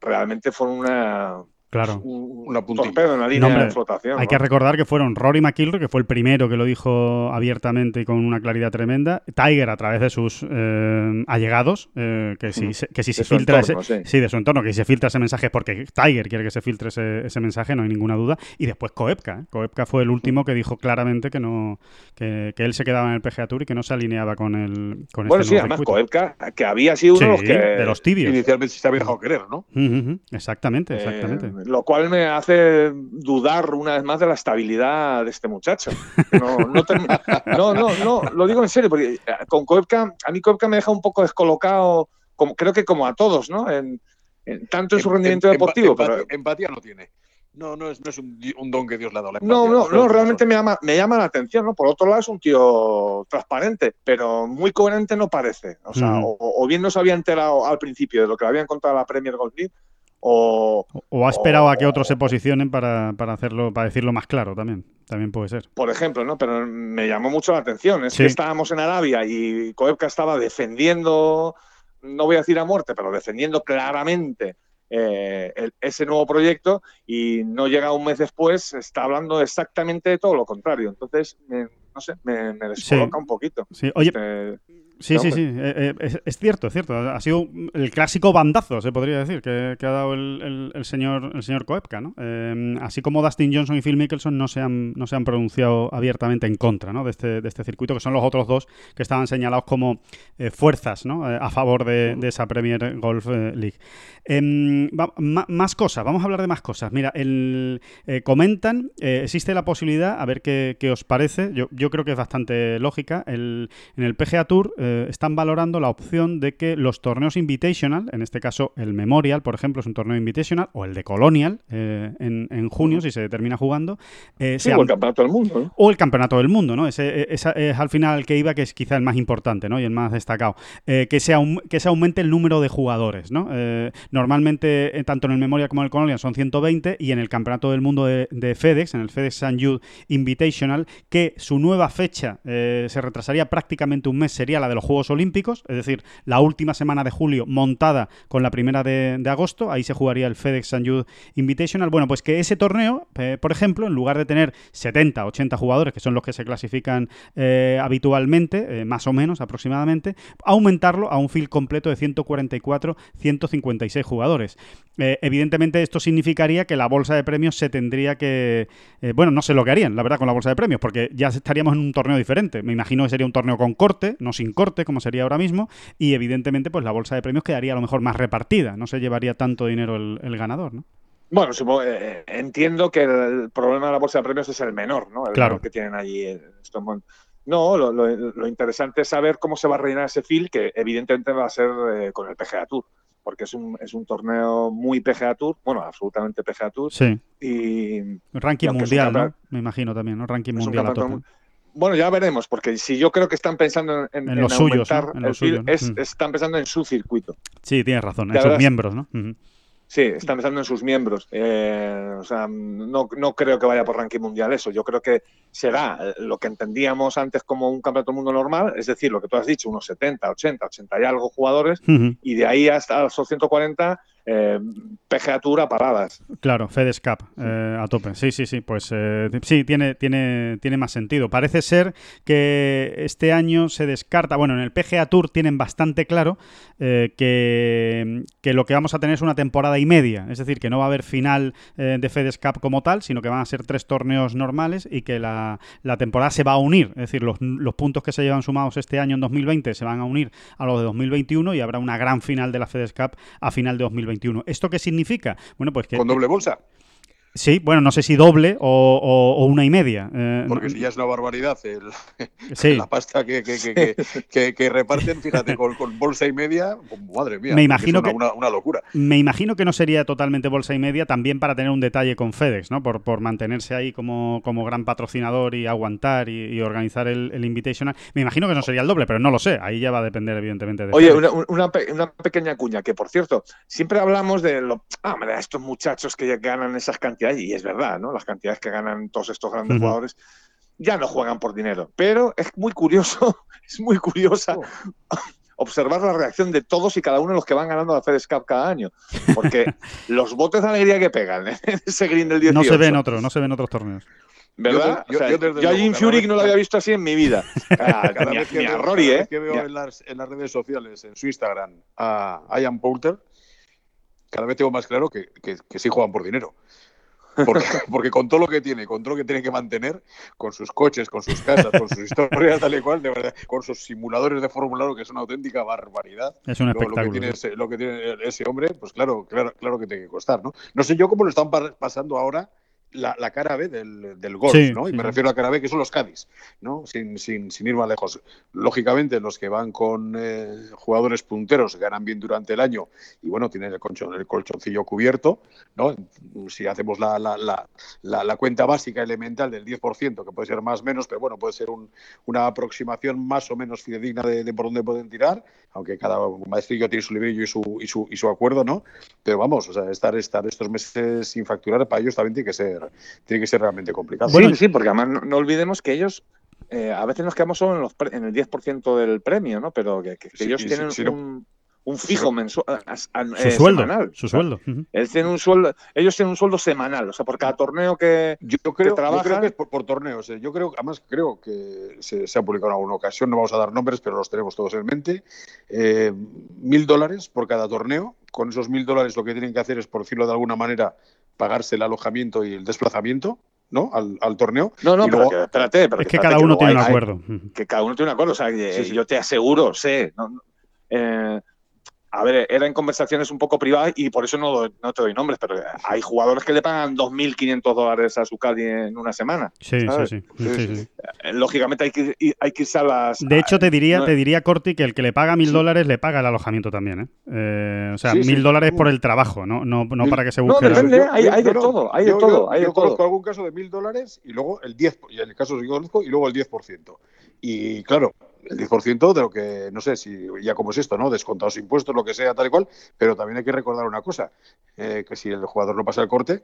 realmente fue una, Claro. un, Una torpedo en la línea No, hombre, de flotación. Hay ¿no? que recordar que fueron Rory McIlroy, que fue el primero que lo dijo abiertamente y con una claridad tremenda. Tiger, a través de sus eh, allegados, eh, que si, se- que si se De su filtra entorno, ese, sí. sí, de su entorno, que si se filtra ese mensaje es porque Tiger quiere que se filtre ese, ese mensaje, no hay ninguna duda. Y después Koepka. ¿eh? Koepka fue el último que dijo claramente que no que, que él se quedaba en el PGA Tour y que no se alineaba con el con Bueno, este sí, nuevo además circuito. Koepka, que había sido uno de los que... de los tibios. Inicialmente se había dejado querer, ¿no? Exactamente, Eh, exactamente. Lo cual me hace dudar una vez más de la estabilidad de este muchacho. No, no, no, no, no, lo digo en serio, porque eh, con Koepka, a mí Koepka me deja un poco descolocado, como, creo que como a todos, ¿no? En, en- tanto en su Em- rendimiento em- deportivo, empa- pero... Empatía no tiene. No, no es, no es un, don que Dios le ha dado. la No, empatía, no, no, realmente me llama, me llama la atención, ¿no? Por otro lado es un tío transparente, pero muy coherente no parece. O sea, Ujú. o, o bien no se había enterado al principio de lo que le habían contado a la Premier Golf League, o, ha esperado a que otros se posicionen para, para hacerlo, para decirlo más claro también. También puede ser. por ejemplo, ¿no? Pero me llamó mucho la atención. Es Sí. que estábamos en Arabia y Koepka estaba defendiendo, no voy a decir a muerte, pero defendiendo claramente eh, el- ese nuevo proyecto y no llega un mes después, está hablando exactamente de todo lo contrario. Entonces, me- no sé, me, me descoloca un poquito. Sí, oye, Este- sí, sí, hombre. sí. eh, eh, es, cierto, es cierto. Ha sido el clásico bandazo, se podría decir, que, que ha dado el, el- el señor el señor Koepka, ¿no? Eh, así como Dustin Johnson y Phil Mickelson no se han, no se han pronunciado abiertamente en contra ¿no? de, este, de este circuito, que son los otros dos que estaban señalados como eh, fuerzas ¿no? A favor de, de esa Premier Golf League. Em, va- ma- más cosas, vamos a hablar de más cosas. Mira, el, comentan, existe la posibilidad, a ver qué, qué os parece, yo, yo creo que es bastante lógica, el, en el PGA Tour eh, están valorando la opción de que los torneos Invitational, en este caso el Memorial, por ejemplo, es un torneo Invitational, o el de Colonial, eh, en, en junio, si se termina jugando, eh, Sí, sean- o el campeonato del mundo, ¿no? o el campeonato del mundo, ¿no? Ese, esa es al final el que iba, que es quizá el más importante, ¿no? Y el más destacado. Que, se que se aumente el número de jugadores, ¿no? Normalmente, tanto en el Memorial como en el Colonial, son 120 y en el campeonato del mundo de, de FedEx, en el FedEx St. Jude Invitational, que su nueva fecha se retrasaría prácticamente un mes, sería la de los Juegos Olímpicos, es decir, la última semana de julio montada con la primera de, agosto, ahí se jugaría el FedEx St. Jude Invitational. Bueno, pues que ese torneo, eh, por ejemplo, en lugar de tener 70, 80 jugadores, que son los que se clasifican eh, habitualmente, más o menos aproximadamente, aumentarlo a un field completo de 144, 156 jugadores. evidentemente esto significaría que la bolsa de premios se tendría que... bueno, no sé lo que harían, la verdad, con la bolsa de premios, porque ya estaríamos en un torneo diferente. Me imagino que sería un torneo con corte, no sin corte, como sería ahora mismo, y evidentemente pues la bolsa de premios quedaría a lo mejor más repartida, no se llevaría tanto dinero el, ganador, ¿no? Bueno, supongo, eh, entiendo que el problema de la bolsa de premios es el menor, ¿no? El claro. que tienen allí. No, lo, interesante es saber cómo se va a rellenar ese fil, que evidentemente va a ser eh, con el PGA Tour porque es un, es un torneo muy PGA Tour, bueno, absolutamente PGA Tour. Sí. Y, ranking mundial, ¿no? Me imagino también, ¿no? Ranking mundial a tope. Bueno, ya veremos, porque si yo creo que están pensando en, en, los suyos, es, mm. están pensando en su circuito. Sí, tienes razón, en sus miembros, ¿no? Sí, están pensando en sus miembros. Eh, o sea, no, no, creo que vaya por ranking mundial eso. Yo creo que será lo que entendíamos antes como un campeonato del mundo normal, es decir, lo que tú has dicho, unos 70, 80, 80 y algo jugadores, y de ahí hasta los 140 eh, PGA Tour a paradas. Claro, FedEx Cup eh, a tope. Sí, sí, sí. Pues eh, sí, tiene, tiene, tiene más sentido. Parece ser que este año se descarta. Bueno, en el PGA Tour tienen bastante claro eh, que, que, lo que vamos a tener es una temporada y media. Es decir, que no va a haber final de FedEx Cup como tal, sino que van a ser tres torneos normales y que la, la temporada se va a unir. Es decir, los, los puntos que se llevan sumados este año en 2020 se van a unir a los de 2021 y habrá una gran final de la FedEx Cup a final de 2021. ¿Esto qué significa? Bueno, pues que... Con doble bolsa. Sí, bueno, no sé si doble o, una y media. Eh, Porque si ya es una barbaridad [laughs] [laughs] la pasta que, que, [laughs] reparten, fíjate, con, bolsa y media, pues, madre mía, me imagino es una, locura. Me imagino que no sería totalmente bolsa y media también para tener un detalle con FedEx, ¿no? Por, por mantenerse ahí como, como gran patrocinador y aguantar y, organizar el, el, Invitational. Me imagino que no sería el doble, pero no lo sé. Ahí ya va a depender, evidentemente, de Oye, una, una, pequeña cuña, que por cierto, siempre hablamos de lo, ah, estos muchachos que ganan esas cantidades y es verdad, ¿no? Las cantidades que ganan todos estos grandes jugadores ya no juegan por dinero. Pero es muy curioso, [laughs] es muy curiosa oh. [laughs] observar la reacción de todos y cada uno de los que van ganando la FedEx Cup cada año. Porque [laughs] los botes de alegría que pegan en ese green del 18. No se ven otros, no se ven otros torneos. ¿Verdad? Yo, a Jim Furyk no lo había visto así en mi vida. Cada, vez que, veo, Rory, ¿eh? que veo en las, en las, redes sociales, en su Instagram, a Ian Poulter, cada vez tengo más claro que, que, sí juegan por dinero. Porque, porque, con todo lo que tiene, con todo lo que tiene que mantener, con sus coches, con sus casas, con sus historias, tal y cual, de verdad, con sus simuladores de Fórmula 1, que es una auténtica barbaridad. Es un espectáculo. Lo que, tiene ese, lo que tiene ese hombre, pues claro, claro, claro que tiene que costar, ¿no? No sé yo cómo lo están pasando ahora la, cara B del, del golf, ¿no? Y me refiero a cara B, que son los Cádiz, ¿no? Sin, sin, sin, ir más lejos. Lógicamente, los que van con eh, jugadores punteros ganan bien durante el año y, bueno, tienen el, colchón, el colchoncillo cubierto, ¿no? Si hacemos la, la, la, la, cuenta básica elemental del 10%, que puede ser más o menos, pero bueno, puede ser un, una aproximación más o menos fidedigna de, por dónde pueden tirar, aunque cada maestrillo tiene su librillo y su, y su, y su acuerdo, ¿no? Pero vamos, o sea, estar, estar estos meses sin facturar para ellos también tiene que ser tiene que ser realmente complicado. Sí, sí, porque además no, olvidemos que ellos eh, a veces nos quedamos solo en, los en el 10% del premio, ¿no? Pero que, ellos tienen un, un fijo mensual, su sueldo, semanal. Su sueldo. un sueldo. Ellos tienen un sueldo semanal, o sea, por cada torneo que, yo creo, que Yo creo que es por, torneos. Eh. Yo creo, además creo que se, ha publicado en alguna ocasión, no vamos a dar nombres, pero los tenemos todos en mente. Eh, mil dólares por cada torneo. Con esos mil dólares lo que tienen que hacer es, por decirlo de alguna manera, pagarse el alojamiento y el desplazamiento. ¿no? Al, torneo. No, no, pero espérate, Es que cada uno tiene un acuerdo. Que cada uno tiene un acuerdo. O sea, yo te aseguro, sé, no, eh, a ver, era en conversaciones un poco privadas y por eso no, no te doy nombres, pero hay jugadores que le pagan 2.500 dólares a su Cali en una semana. Sí, sí, sí, eh, Lógicamente hay que, hay que irse a las... De hecho, te diría, te diría Corti, que el que le paga 1.000 dólares le paga el alojamiento también. ¿eh? eh o sea, 1.000 dólares por el trabajo, no, no, no para que se busque... No, depende, hay, hay, de todo, hay de todo. Hay yo, conozco algún caso de 1.000 dólares y luego el 10%, y en el caso yo conozco, y luego el 10%. Y claro, el 10% de lo que, no sé si ya como es esto, ¿no? Descontados impuestos, lo que sea, tal y cual, pero también hay que recordar una cosa, eh, que si el jugador no pasa el corte,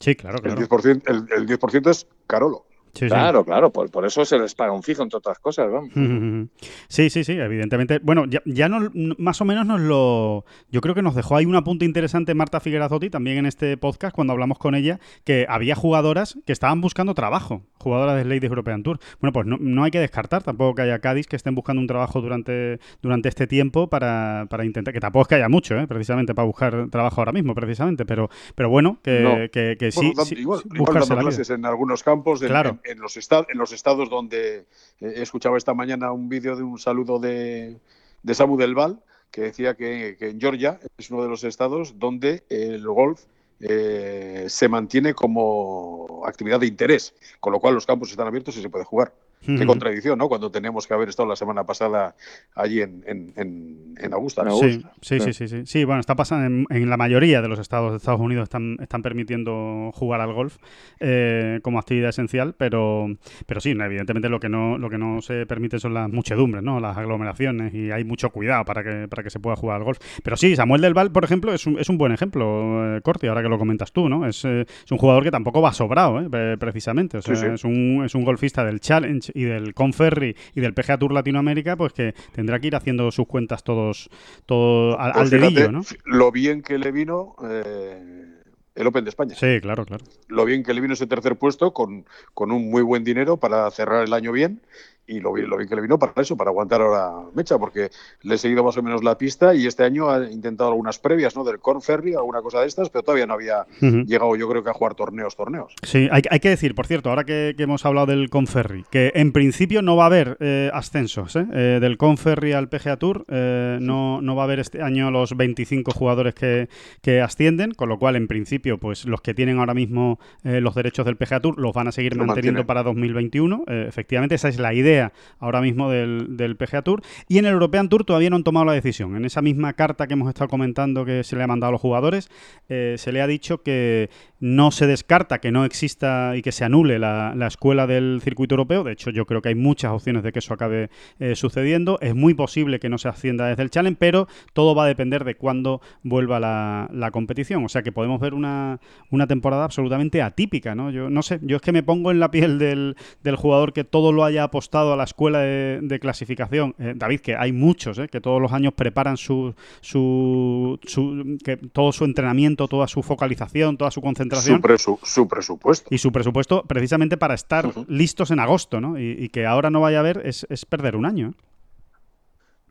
sí, claro, claro. El, 10%, el, 10 es carolo. Claro, claro, por, por, eso se les paga un fijo, entre otras cosas. ¿no? [laughs] Sí, sí, sí, evidentemente. Bueno, ya, ya no, más o menos nos lo. Yo creo que nos dejó ahí un apunte interesante Marta Figuerazotti también en este podcast cuando hablamos con ella, que había jugadoras que estaban buscando trabajo, jugadoras de Ladies European Tour. Bueno, pues no, no, hay que descartar tampoco que haya Cádiz que estén buscando un trabajo durante, durante este tiempo para, para intentar. Que tampoco es que haya mucho, ¿eh? precisamente, para buscar trabajo ahora mismo, precisamente. Pero, pero bueno, que, que, que sí. Bueno, igual, igual clases en algunos campos, en, claro. en, en, los estados, en los estados donde he escuchado esta mañana un vídeo de un saludo de, de Samu del Val que decía que, que, en Georgia es uno de los estados donde el golf eh, se mantiene como actividad de interés, con lo cual los campos están abiertos y se puede jugar. Qué contradicción, ¿no? Cuando tenemos que haber estado la semana pasada allí en, en, en, en Augusta. ¿no? Sí, sí, sí, sí, sí, sí. bueno, está pasando en, la mayoría de los estados de Estados Unidos están, están permitiendo jugar al golf eh, como actividad esencial, pero, pero sí, evidentemente lo que no lo que no se permite son las muchedumbres, ¿no? Las aglomeraciones y hay mucho cuidado para que para que se pueda jugar al golf. Pero sí, Samuel del Val, por ejemplo, es un, es un buen ejemplo, eh, Corti, ahora que lo comentas tú, ¿no? Es, eh, es un jugador que tampoco va sobrado, ¿eh? precisamente. O sea, sí, sí. Es, un, es un golfista del Challenge y del Conferry y del PGA Tour Latinoamérica, pues que tendrá que ir haciendo sus cuentas todos, todo al, pues al fíjate, dedillo, ¿no? Lo bien que le vino eh, el Open de España. Sí, claro, claro. Lo bien que le vino ese tercer puesto con, con un muy buen dinero para cerrar el año bien y lo bien, lo bien que le vino para eso, para aguantar ahora Mecha, porque le he seguido más o menos la pista y este año ha intentado algunas previas, ¿no? Del Corn Ferry, alguna cosa de estas, pero todavía no había uh -huh. llegado, yo creo que a jugar torneos, torneos. Sí, hay, hay que decir, por cierto, ahora que, que, hemos hablado del Conferry, que en principio no va a haber eh, ascensos, ¿eh? Eh, del Conferry al PGA Tour, eh, no, no va a haber este año los 25 jugadores que, que, ascienden, con lo cual, en principio, pues los que tienen ahora mismo los derechos del PGA Tour los van a seguir manteniendo mantienen. para 2021. efectivamente, esa es la idea ahora mismo del, del, PGA Tour. Y en el European Tour todavía no han tomado la decisión. En esa misma carta que hemos estado comentando que se le ha mandado a los jugadores, eh, se le ha dicho que no se descarta que no exista y que se anule la, la, escuela del circuito europeo. De hecho, yo creo que hay muchas opciones de que eso acabe eh, sucediendo. Es muy posible que no se ascienda desde el Challenge, pero todo va a depender de cuándo vuelva la, la competición. O sea que podemos ver una, una, temporada absolutamente atípica, ¿no? Yo no sé, yo es que me pongo en la piel del, del jugador que todo lo haya apostado a la escuela de, de, clasificación. Eh, David, que hay muchos, eh, que todos los años preparan su, su, su que todo su entrenamiento, toda su focalización, toda su concentración. Su, presu su presupuesto. Y su presupuesto precisamente para estar uh -huh. listos en agosto, ¿no? Y, y, que ahora no vaya a haber es, es perder un año.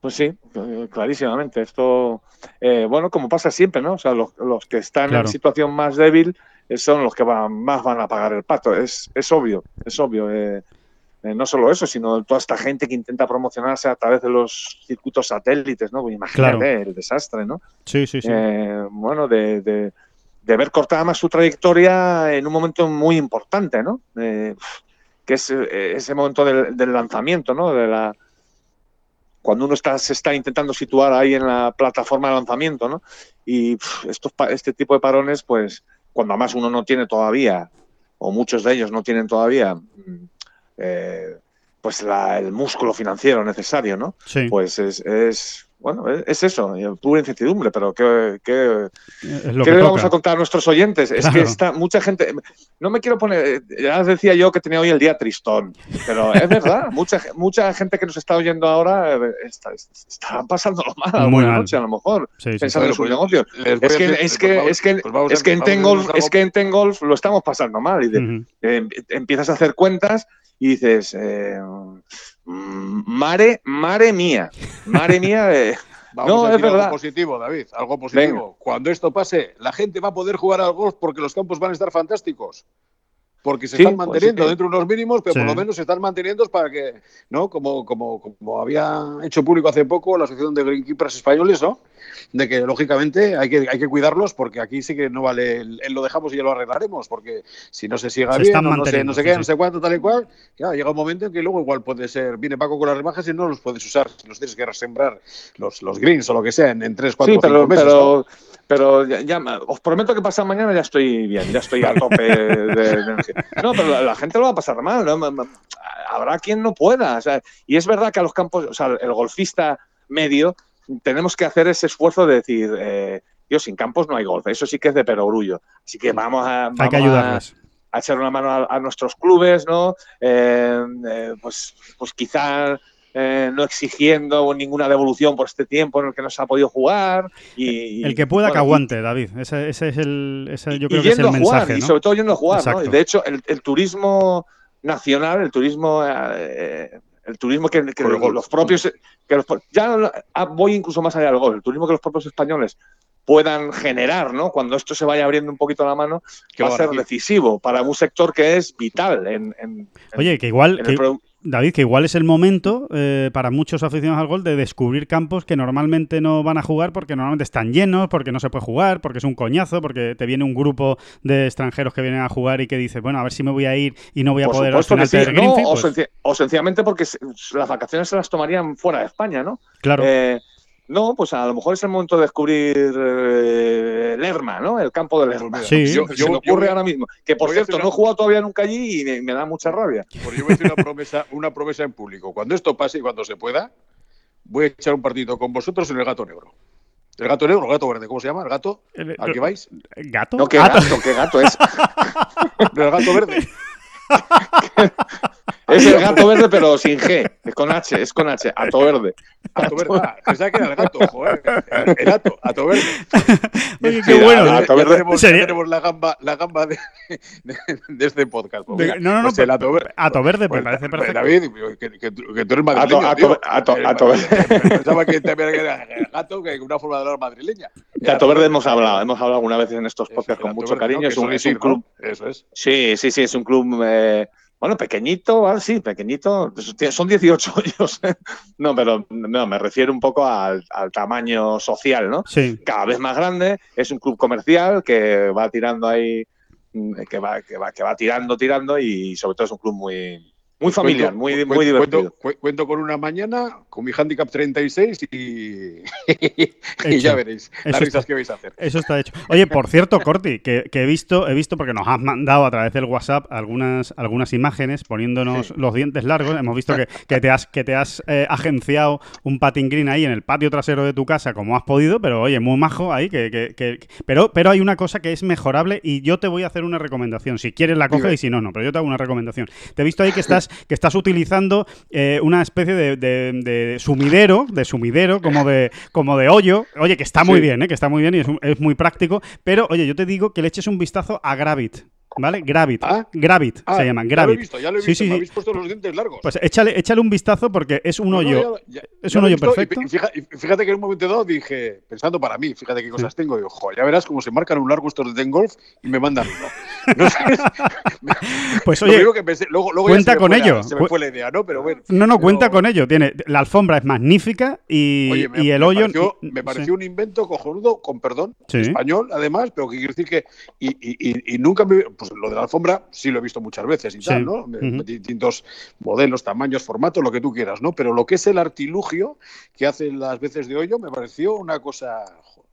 Pues sí, clarísimamente. Esto, eh, bueno, como pasa siempre, ¿no? O sea, los, los que están claro. en situación más débil eh, son los que van, más van a pagar el pato. Es, es obvio, es obvio. Eh, eh, no solo eso, sino toda esta gente que intenta promocionarse a través de los circuitos satélites, ¿no? Pues imagínate claro. el desastre, ¿no? Sí, sí, sí. Eh, bueno, de, de, de, ver cortada más su trayectoria en un momento muy importante, ¿no? Eh, que es ese momento del, del, lanzamiento, ¿no? De la, cuando uno está, se está intentando situar ahí en la plataforma de lanzamiento, ¿no? Y pff, estos, este tipo de parones, pues, cuando además uno no tiene todavía, o muchos de ellos no tienen todavía mm, eh, pues la, el músculo financiero necesario, ¿no? Sí. Pues es, es bueno, es eso, pura incertidumbre, pero ¿qué, qué, es lo ¿qué que le vamos a contar a nuestros oyentes? Es que está mucha gente, no me quiero poner, ya decía yo que tenía hoy el día tristón, pero es verdad, [laughs] mucha, mucha gente que nos está oyendo ahora eh, está, está pasándolo mal Muy mal. noche a lo mejor, Sí, sí. pensando en sus Bueno, negocios. Es que, decir- es pues que, vamos- es que, pues es que en Tengolf, es que en Tengolf lo estamos pasando mal y de- eh, empiezas a hacer cuentas y dices, eh, mare, mare mía, mare mía, eh, [laughs] Vamos No, a es decir verdad. algo positivo, David, algo positivo. Cuando esto pase, la gente va a poder jugar al golf porque los campos van a estar fantásticos. Porque se Sí, están pues manteniendo dentro de unos mínimos, pero Sí. por lo menos se están manteniendo para que, ¿no? Como, como, como había hecho público hace poco la Asociación de Greenkeepers Españoles, ¿no? De que, lógicamente, hay que, hay que cuidarlos porque aquí sí que no vale el, el lo dejamos y ya lo arreglaremos, porque si no se siga Se bien, están no sé, no sé qué, sí. no sé cuánto, tal y cual, ya llega un momento en que luego igual puede ser, viene Paco con las rebajas y no los puedes usar, los tienes que resembrar los, los greens o lo que sea en, en 3, 4, sí, 5 pero, meses. ¿no? Pero, ya, ya- os prometo que pasado mañana ya estoy bien, ya estoy a tope de, de energía. No, pero la, la gente lo va a pasar mal, ¿no? Habrá quien no pueda, o sea, y es verdad que a los campos, o sea, el golfista medio, tenemos que hacer ese esfuerzo de decir, eh, yo sin campos no hay golf, eso sí que es de perogrullo. Así que vamos a... Hay que vamos a- a echar una mano a, nuestros clubes, ¿no? Eh, pues, pues quizá no exigiendo ninguna devolución por este tiempo en el que no se ha podido jugar. Y, el que pueda que aguante, David. Ese, es el, yo creo que es el mensaje. Y sobre todo yendo a jugar. ¿no? de hecho, el, turismo nacional, el turismo el turismo que, los, propios, que ya ah, voy incluso más allá del gol, el turismo que los propios españoles puedan generar, ¿no? Cuando esto se vaya abriendo un poquito la mano, que va a ser decisivo para un sector que es vital en, Oye, que igual, David, que igual es el momento eh, para muchos aficionados al gol de descubrir campos que normalmente no van a jugar porque normalmente están llenos, porque no se puede jugar, porque es un coñazo, porque te viene un grupo de extranjeros que vienen a jugar y que dice, bueno, a ver si me voy a ir y no voy a poder al final pues o, sencillamente porque las vacaciones se las tomarían fuera de España, ¿no? Claro. Eh, no, pues a lo mejor es el momento de descubrir eh, Lerma, ¿no? El campo de Lerma. Sí, yo, se me ocurre ahora mismo. Que por cierto, no he jugado todavía nunca allí y me, da mucha rabia. Pues yo voy a hacer una promesa, una promesa en público. Cuando esto pase y cuando se pueda, voy a echar un partido con vosotros en el gato negro. ¿El gato negro o el gato verde? ¿Cómo se llama? ¿El gato? ¿Al que vais? ¿Gato? No, ¿qué gato? ¿Qué gato es? [laughs] ¿El gato verde? [laughs] Es el gato verde, pero sin G. Es con H, es con H. Ato verde. Ato verde. Ah, pensaba que era el gato, joder. El gato, ato verde. [laughs] Oye, qué bueno. Ya, tenemos, tenemos, la gamba, la gamba de, de, este podcast. Pues, no, no, no. Pues el ato verde. Ato verde, pues, parece perfecto. David, que, que, que, tú eres madrileño. Ato, ato, ato, verde. Pensaba que también era gato, que una forma de hablar madrileña. De ato verde hemos hablado. Hemos hablado alguna vez en estos podcasts con mucho cariño. Es un club. Eso es. Sí, sí, sí. Es un club. Eh, bueno, pequeñito, sí, pequeñito. Son 18 hoyos. [laughs] no, pero no, me refiero un poco al, tamaño social, ¿no? Sí. Cada vez más grande. Es un club comercial que va tirando ahí, mm, que va, que va, que va tirando, tirando y sobre todo es un club muy, muy familiar, muy, muy divertido. Cuento, con una mañana, con mi handicap 36 y, [laughs] y ya veréis las risas que vais a hacer. Eso está hecho. Oye, por cierto, Corti, que, he visto, he visto porque nos has mandado a través del WhatsApp algunas, algunas imágenes poniéndonos los dientes largos. Hemos visto que, que te has, que te has eh, agenciado un patin green ahí en el patio trasero de tu casa como has podido, pero oye, muy majo ahí. Que, que, pero, pero hay una cosa que es mejorable y yo te voy a hacer una recomendación. Si quieres la coges y si no, no. Pero yo te hago una recomendación. Te he visto ahí que estás que estás utilizando eh, una especie de, sumidero, de sumidero, como de, como de hoyo. Oye, que está muy bien, ¿eh? que está muy bien y es, es muy práctico. Pero, oye, yo te digo que le eches un vistazo a Gravit. ¿Vale? Gravit. ¿Ah? Gravit ah, se llaman. Gravit. Ya lo he visto, ya lo he visto. Sí, sí, me habéis puesto los dientes largos. Pues échale, échale un vistazo porque es un hoyo. es un hoyo perfecto. Y fíjate, que en un momento dado dije, pensando para mí, fíjate qué cosas tengo. Digo, joder, ya verás cómo se marcan un largo estos de Ten Golf y me mandan uno. [laughs] [laughs] pues oye, luego, luego cuenta con ello. Se me fue la idea, ¿no? Pero bueno. No, no, cuenta con ello. Tiene, la alfombra es magnífica y, y el hoyo. me pareció un invento cojonudo, con perdón, español además, pero que quiero decir que. Y, y nunca me. Pues lo de la alfombra sí lo he visto muchas veces y tal, ¿no? Distintos modelos, tamaños, formatos, lo que tú quieras, ¿no? Pero lo que es el artilugio que hacen las veces de hoyo me pareció una cosa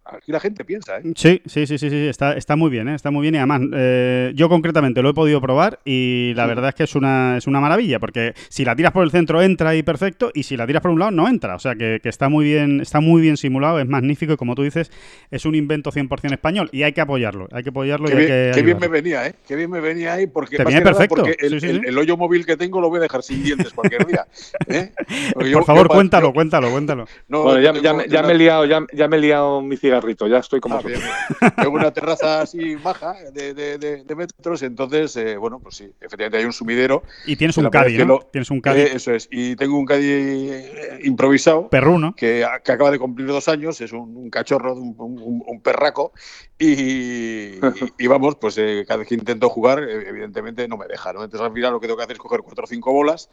aquí la gente piensa, ¿eh? Sí, sí, sí, sí, sí, está, está muy bien, ¿eh? está muy bien y además eh, yo concretamente lo he podido probar y la verdad es que es una, es una maravilla porque si la tiras por el centro entra ahí perfecto y si la tiras por un lado no entra, o sea que, está muy bien está muy bien simulado, es magnífico y como tú dices es un invento 100% español y hay que apoyarlo, hay que apoyarlo qué y bien, hay que Qué bien me venía, ¿eh? Qué bien me venía ahí porque, Te viene perfecto. Porque el, hoyo móvil que tengo lo voy a dejar sin dientes cualquier día. ¿eh? [laughs] por favor, cuéntalo, cuéntalo, cuéntalo. bueno, ya, ya, me he liado, ya, ya me he liado mi cigarrito, ya estoy como tengo una terraza así baja de, de, de, metros, entonces, eh, bueno, pues sí, efectivamente hay un sumidero. Y tienes un caddy, ¿no? Tienes un caddy. Eh, eso es. Y tengo un caddy eh, improvisado. Perruno. Que, que, acaba de cumplir dos años, es un, cachorro, un, un, perraco. Y, y, vamos, pues cada vez que intento jugar, evidentemente no me deja, ¿no? Entonces al final lo que tengo que hacer es coger cuatro o cinco bolas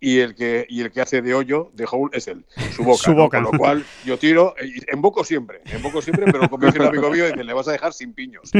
y el que y el que hace de hoyo, de hole, es él, su boca. su boca. Con lo cual yo tiro, emboco siempre, siempre, pero como dice un amigo mío, dice, le vas a dejar sin piños.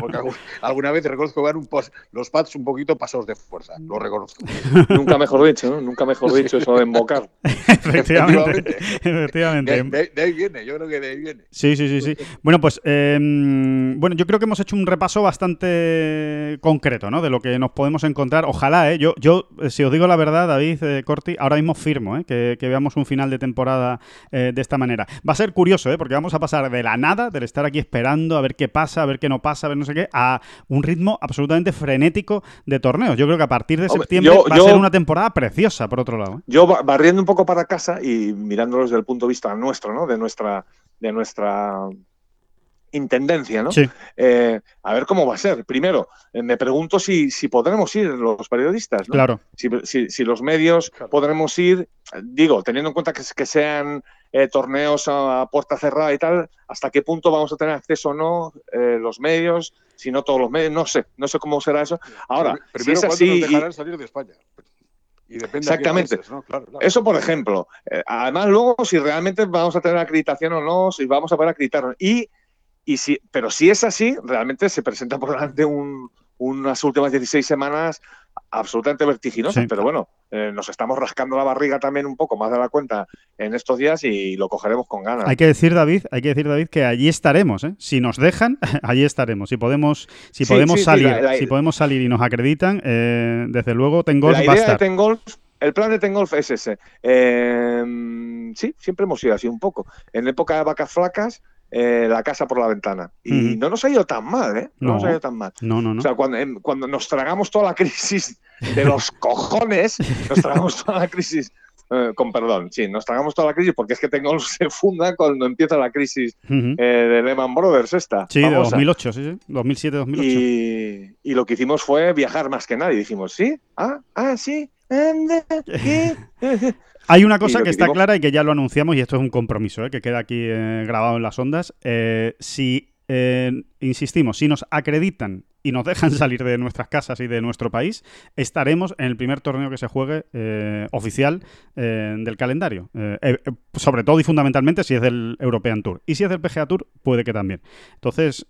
porque alguna vez reconozco que van un los pads un poquito pasados de fuerza, lo reconozco. Nunca mejor dicho, ¿no? Nunca mejor dicho eso de embocar. [laughs] efectivamente. [laughs] efectivamente. De, ahí viene, yo creo que de ahí viene. Sí, sí, sí, sí. Bueno, pues em, bueno, yo creo que hemos hecho un repaso bastante concreto, ¿no? De lo que nos podemos encontrar. Ojalá, ¿eh? Yo, yo si os digo la verdad, David, Corti, ahora mismo firmo ¿eh? que, veamos un final de temporada eh, de esta manera. Va a ser curioso, ¿eh? porque vamos a pasar de la nada, del estar aquí esperando a ver qué pasa, a ver qué no pasa, a ver no sé qué, a un ritmo absolutamente frenético de torneos. Yo creo que a partir de septiembre va a ser una temporada preciosa, por otro lado. ¿eh? Yo barriendo un poco para casa y mirándolo desde el punto de vista nuestro, ¿no? De nuestra, de nuestra intendencia, ¿no? Sí. Eh, a ver cómo va a ser. Primero, eh, me pregunto si, si podremos ir los periodistas, ¿no? Claro. Si, los medios podremos ir, digo, teniendo en cuenta que, que sean eh, torneos a, puerta cerrada y tal, hasta qué punto vamos a tener acceso o no los medios, si no todos los medios, no sé, no sé cómo será eso. Ahora, primero, si es así, nos dejarán salir de España? Y depende Exactamente. ¿no? claro, claro. Eso, por ejemplo. además, luego, si realmente vamos a tener acreditación o no, si vamos a poder acreditar. Y y si, pero si es así, realmente se presenta por delante unas últimas 16 semanas absolutamente vertiginosas. Pero bueno, eh, nos estamos rascando la barriga también un poco más de la cuenta en estos días y lo cogeremos con ganas. Hay que decir, David, hay que decir, David, que allí estaremos. ¿eh? Si nos dejan, [laughs] allí estaremos. Si podemos, si podemos salir, si podemos salir y nos acreditan, eh, desde luego Tengolf la va a estar. el plan de Tengolf es ese. sí, siempre hemos sido así un poco. En época de vacas flacas eh, la casa por la ventana. Y no nos ha ido tan mal, ¿eh? No, nos ha ido tan mal. No, no, no. O sea, cuando, cuando nos tragamos toda la crisis de los [laughs] cojones, nos tragamos toda la crisis. Eh, con perdón, sí, nos tragamos toda la crisis porque es que tengo [laughs] se funda cuando empieza la crisis eh, de Lehman Brothers esta. Sí, de 2008, sí, sí, 2007, 2008. Y, y, lo que hicimos fue viajar más que nadie. Dijimos, sí, ah, ah, sí, [laughs] Hay una cosa que, está clara y que ya lo anunciamos y esto es un compromiso ¿eh? que queda aquí eh, grabado en las ondas. Eh, si insistimos, si nos acreditan y nos dejan [laughs] salir de nuestras casas y de nuestro país, estaremos en el primer torneo que se juegue eh, oficial eh, del calendario. Eh, sobre todo y fundamentalmente si es del European Tour. Y si es del PGA Tour, puede que también. Entonces,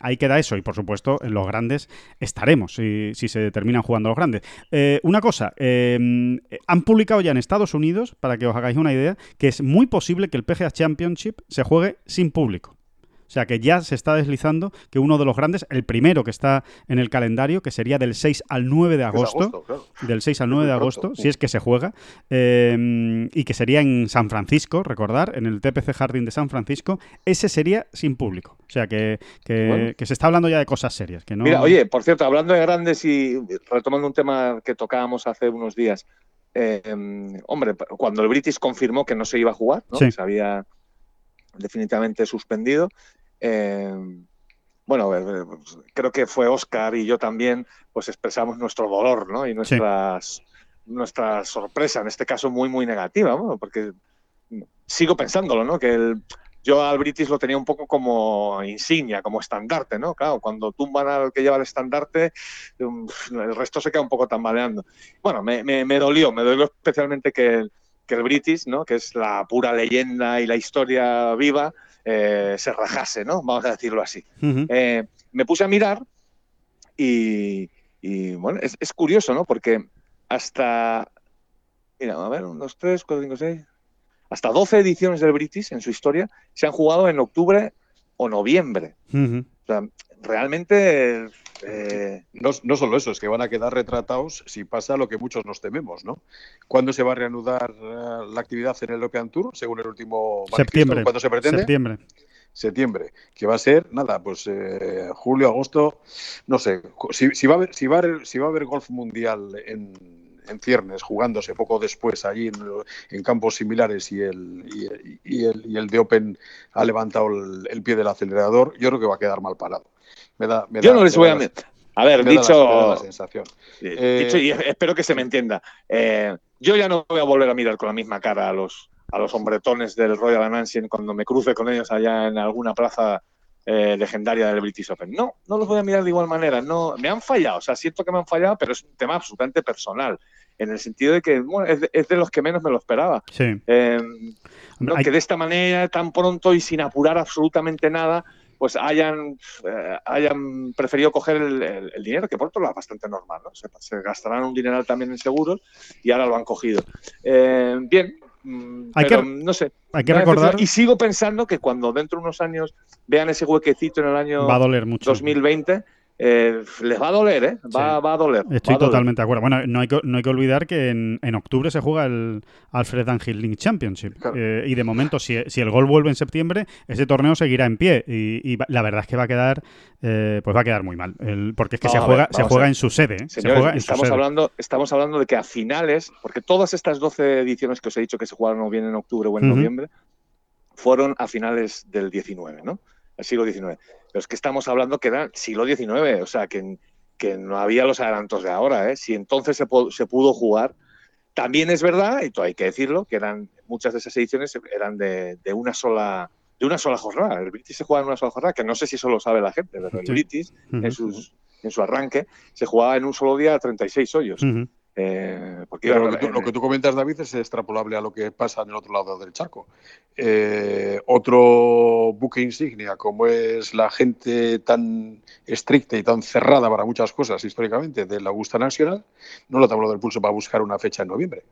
ahí queda eso. Y por supuesto, en los grandes estaremos si se terminan jugando los grandes. una cosa, han publicado ya en Estados Unidos, para que os hagáis una idea, que es muy posible que el PGA Championship se juegue sin público. O sea que ya se está deslizando que uno de los grandes, el primero que está en el calendario, que sería del 6 al 9 de agosto, del 6 al 9 de agosto, si es que se juega, eh, y que sería en San Francisco, recordar, en el TPC Jardín de San Francisco, ese sería sin público. O sea que, que, se está hablando ya de cosas serias. Que no... Mira, oye, por cierto, hablando de grandes y retomando un tema que tocábamos hace unos días, eh, hombre, cuando el British confirmó que no se iba a jugar, ¿no? se había definitivamente suspendido, eh, bueno, eh, creo que fue Oscar y yo también, pues expresamos nuestro dolor, ¿no? Y nuestras, nuestra sorpresa, en este caso muy, muy negativa, porque sigo pensándolo, ¿no? Que el, yo al British lo tenía un poco como insignia, como estandarte, ¿no? Claro, cuando tumban al que lleva el estandarte, um, el resto se queda un poco tambaleando. Bueno, me, me, dolió, me dolió especialmente que, que el British, ¿no? Que es la pura leyenda y la historia viva, eh, se rajase, ¿no? Vamos a decirlo así. Eh, me puse a mirar y, bueno, es, curioso, ¿no? Porque hasta, mira, a ver, un, dos, tres, cuatro, cinco, seis, hasta 12 ediciones del British en su historia se han jugado en octubre o noviembre. O sea, realmente eh, no, no, solo eso, es que van a quedar retratados si pasa lo que muchos nos tememos, ¿no? ¿Cuándo se va a reanudar eh, la actividad en el European Tour, según el último septiembre. ¿Cuándo se pretende? Septiembre. Septiembre, que va a ser, nada, pues eh, julio, agosto, no sé, si, va a haber, si, va a haber, si va a haber golf mundial en, en ciernes, jugándose poco después allí en, campos similares y el, y, el, y, el, de Open ha levantado el, pie del acelerador, yo creo que va a quedar mal parado. Yo no les voy a... A ver, dicho, sensación. dicho, y espero que se me entienda. Eh, yo ya no voy a volver a mirar con la misma cara a los, a los hombretones del Royal Anansian cuando me cruce con ellos allá en alguna plaza eh, legendaria del British Open. No, no los voy a mirar de igual manera. No, me han fallado, o sea, siento que me han fallado, pero es un tema absolutamente personal, en el sentido de que es, de, los que menos me lo esperaba. Sí. Eh, que de esta manera, tan pronto y sin apurar absolutamente nada, pues hayan, eh, hayan preferido coger el, dinero, que por otro lado es bastante normal, ¿no? Se, gastarán un dineral también en seguros y ahora lo han cogido. Eh, bien, mm, hay pero, que, no sé. Hay que recordar. Y sigo pensando que cuando dentro de unos años vean ese huequecito en el año Va a doler mucho. 2020, eh, les va a doler, ¿eh? Va, va a doler. Estoy doler. totalmente de acuerdo. Bueno, no hay que, no hay que olvidar que en, en octubre se juega el Alfred Angel Link Championship. Claro. Eh, y de momento, si, si el gol vuelve en septiembre, ese torneo seguirá en pie. Y, la verdad es que va a quedar, eh, pues va a quedar muy mal. El- porque es que se ver, juega, se a juega en su sede. ¿eh? Se Señores, juega en su estamos sede. hablando, estamos hablando de que a finales, porque todas estas 12 ediciones que os he dicho que se jugaron o bien en octubre o en noviembre, fueron a finales del 19, ¿no? El siglo XIX. Pero es que estamos hablando que era siglo XIX, o sea, que, que no había los adelantos de ahora, ¿eh? Si entonces se, se pudo jugar. También es verdad, y todo hay que decirlo, que eran muchas de esas ediciones eran de, de una sola de una sola jornada. El British se jugaba en una sola jornada, que no sé si eso lo sabe la gente, pero el Sí. British en, sus, en su arranque se jugaba en un solo día 36 hoyos. Ujú. Eh, porque lo que, tú, lo que tú comentas, David, es extrapolable a lo que pasa en el otro lado del charco. Eh, otro buque insignia, como es la gente tan estricta y tan cerrada para muchas cosas históricamente de la Augusta Nacional, no lo tabló del pulso para buscar una fecha en noviembre.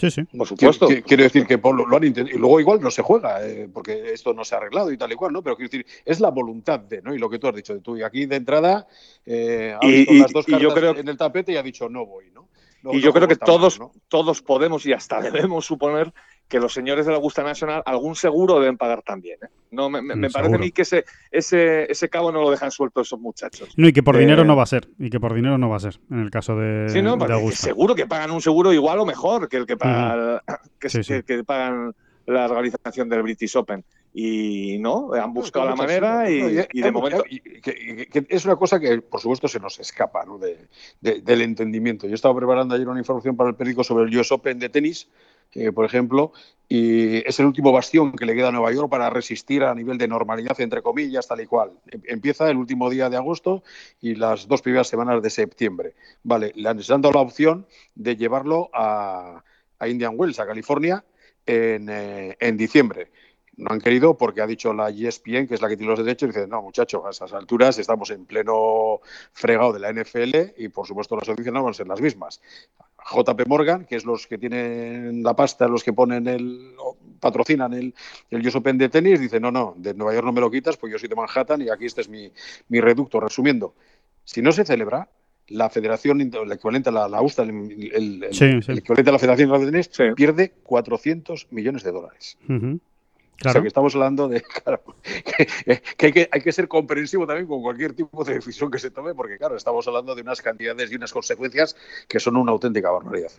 Sí, sí. por supuesto. quiero- quiero decir que Pablo, lo han intentado, y luego igual no se juega, eh, porque esto no se ha arreglado y tal y cual, ¿no? Pero quiero decir, es la voluntad de, ¿no? Y lo que tú has dicho, tú y aquí de entrada, eh, ha Y- visto y- las dos y yo cartas creo- en el tapete y ha dicho no voy, ¿no? No- y no yo creo que todos, ¿no? todos podemos y hasta [laughs] debemos suponer que los señores de la Augusta Nacional algún seguro deben pagar también. ¿eh? No, me, me- me parece a mí que ese, ese, ese cabo no lo dejan suelto esos muchachos. No, y que por Eh, dinero no va a ser. Y que por dinero no va a ser, en el caso de, Sí, ¿no? de Porque Augusta. seguro que pagan un seguro igual o mejor que el que, paga, [clears throat] que, Sí, sí. que- que pagan la organización del British Open. Y no, han buscado la manera y, ¿no? y de hay momento. mucha- y que, y que es una cosa que, por supuesto, se nos escapa ¿no? de- de- del entendimiento. Yo estaba preparando ayer una información para el periódico sobre el US Open de tenis, por ejemplo, y es el último bastión que le queda a Nueva York para resistir a nivel de normalidad, entre comillas, tal y cual. Em- Empieza el último día de agosto y las dos primeras semanas de septiembre. Vale, le han dado la opción de llevarlo a, Indian Wells, a California, en, eh, en diciembre. No han querido porque ha dicho la ESPN, que es la que tiene los derechos, dice, no, muchacho, a esas alturas estamos en pleno fregado de la NFL y, por supuesto, las audiencias no van a ser las mismas. JP Morgan, que es los que tienen la pasta, los que ponen el, o patrocinan el, el US Open de tenis, dice, no, no, de Nueva York no me lo quitas, pues yo soy de Manhattan y aquí este es mi, mi reducto. Resumiendo, si no se celebra, la federación, el equivalente a la, la USTA, el, el- el- Sí, sí. el equivalente a la Federación de Tenis, Sí. pierde 400 millones de dólares. Ujú. O sea Claro. que estamos hablando de [laughs] claro, que, que hay que hay que ser comprensivo también con cualquier tipo de decisión que se tome, porque claro, estamos hablando de unas cantidades y unas consecuencias que son una auténtica barbaridad.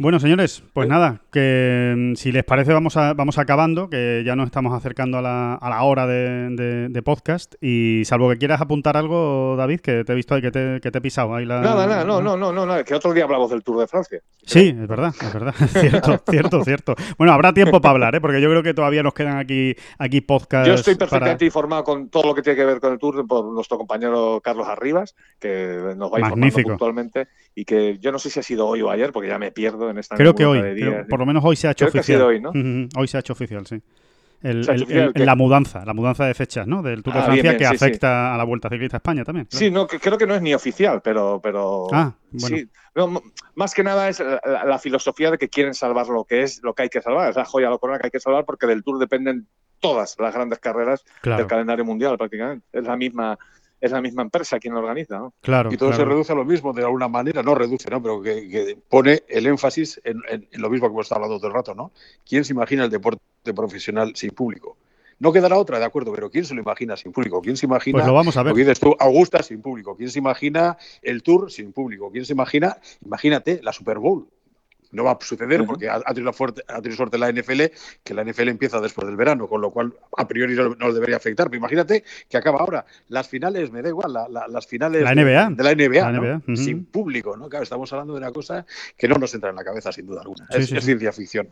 Bueno, señores, pues nada, que mm, si les parece vamos a, vamos acabando, que ya nos estamos acercando a la, a la hora de, de- de podcast y salvo que quieras apuntar algo, David, que te he visto ahí, que te, que te he pisado ahí la... Nada, nada, no, no, no, no, no, que otro día hablamos del Tour de Francia. Sí, es verdad, es verdad, [laughs] cierto, cierto, cierto. Bueno, habrá tiempo para hablar, ¿eh? porque yo creo que todavía nos quedan aquí, aquí podcasts Yo estoy para- perfectamente informado con todo lo que tiene que ver con el Tour por nuestro compañero Carlos Arribas, que nos va informando Magnífico. puntualmente y que yo no sé si ha sido hoy o ayer, porque ya me pierdo en esta Creo que hoy, creo- por lo menos hoy se ha hecho Creo que ha oficial. sido hoy, ¿no? Hoy se ha hecho oficial, sí. El- Se ha hecho el- oficial el- que- la mudanza, la mudanza de fechas, ¿no? Del Tour de Ah, Francia bien, bien, que sí, sí. afecta a la Vuelta Ciclista a España también. claro. Sí, no, que creo que no es ni oficial, pero. pero Ah, bueno. sí. No, m- más que nada es la, la- la filosofía de que quieren salvar lo que es lo que hay que salvar. Es la joya, la corona que hay que salvar porque del Tour dependen todas las grandes carreras Claro, del calendario mundial prácticamente. Es la misma, es la misma empresa quien lo organiza, ¿no? claro. Y todo claro. se reduce a lo mismo, de alguna manera, no reduce, ¿no? Pero que, que pone el énfasis en, en- en lo mismo que hemos estado hablando todo el rato, ¿no? ¿Quién se imagina el deporte profesional sin público? No quedará otra, de acuerdo, pero ¿quién se lo imagina sin público? ¿Quién se imagina Pues lo vamos a ver. Lo que dices tú, Augusta sin público. ¿Quién se imagina el Tour sin público? ¿Quién se imagina, imagínate, la Super Bowl? No va a suceder porque ha, ha tenido, fuerte- ha tenido suerte la NFL, que la NFL empieza después del verano, con lo cual a priori no, debería afectar. Pero imagínate que acaba ahora. Las finales, me da igual, la- la- las finales La de- NBA. de, la NBA, sin público. ¿no? Claro, estamos hablando de una cosa que no nos entra en la cabeza, sin duda alguna. Sí, es, sí, es ciencia ficción.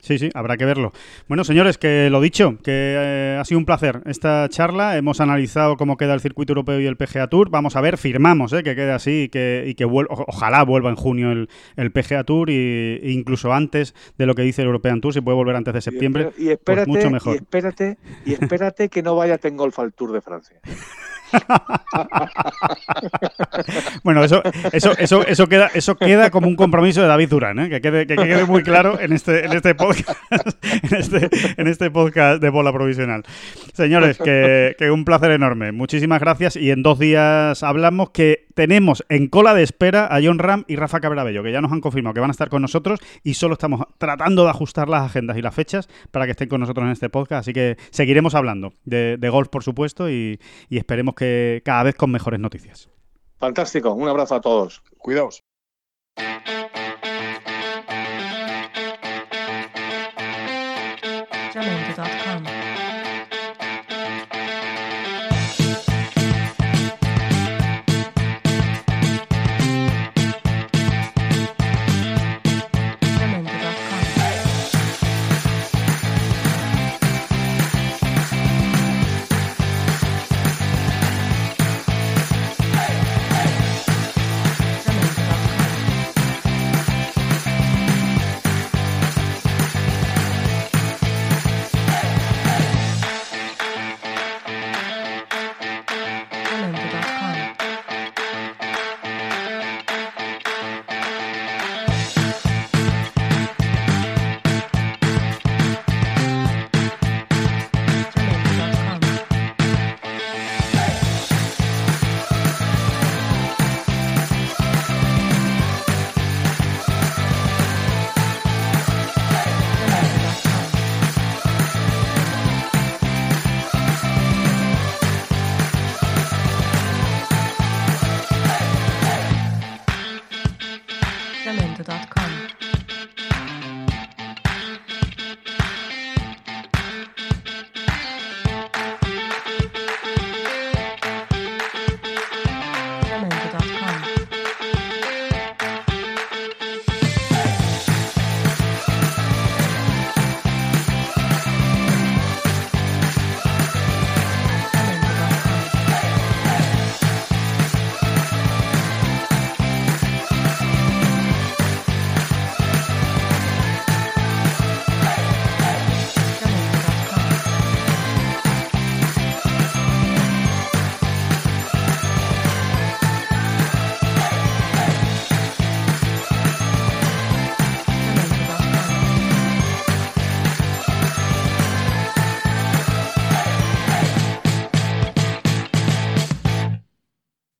Sí, sí, habrá que verlo. Bueno, señores, que lo dicho, que eh, ha sido un placer esta charla. Hemos analizado cómo queda el circuito europeo y el PGA Tour. Vamos a ver, firmamos eh, que quede así y que, y que vuel- o- ojalá vuelva en junio el, el PGA Tour y, e incluso antes de lo que dice el European Tour, si puede volver antes de septiembre. Y espérate, pues mucho mejor. y espérate, y espérate que no vaya Ten Golf al Tour de Francia. [laughs] [laughs] bueno, eso, eso, eso, eso, queda, eso queda como un compromiso de David Durán, ¿eh? que, quede, que quede muy claro en este, en este podcast, [laughs] en este, en este podcast de bola provisional. Señores, que, que un placer enorme. Muchísimas gracias y en dos días hablamos que tenemos en cola de espera a John Ram y Rafa Cabrabello, que ya nos han confirmado que van a estar con nosotros y solo estamos tratando de ajustar las agendas y las fechas para que estén con nosotros en este podcast. Así que seguiremos hablando de, golf, por supuesto, y, y esperemos que cada vez con mejores noticias. Fantástico, un abrazo a todos. Cuidaos.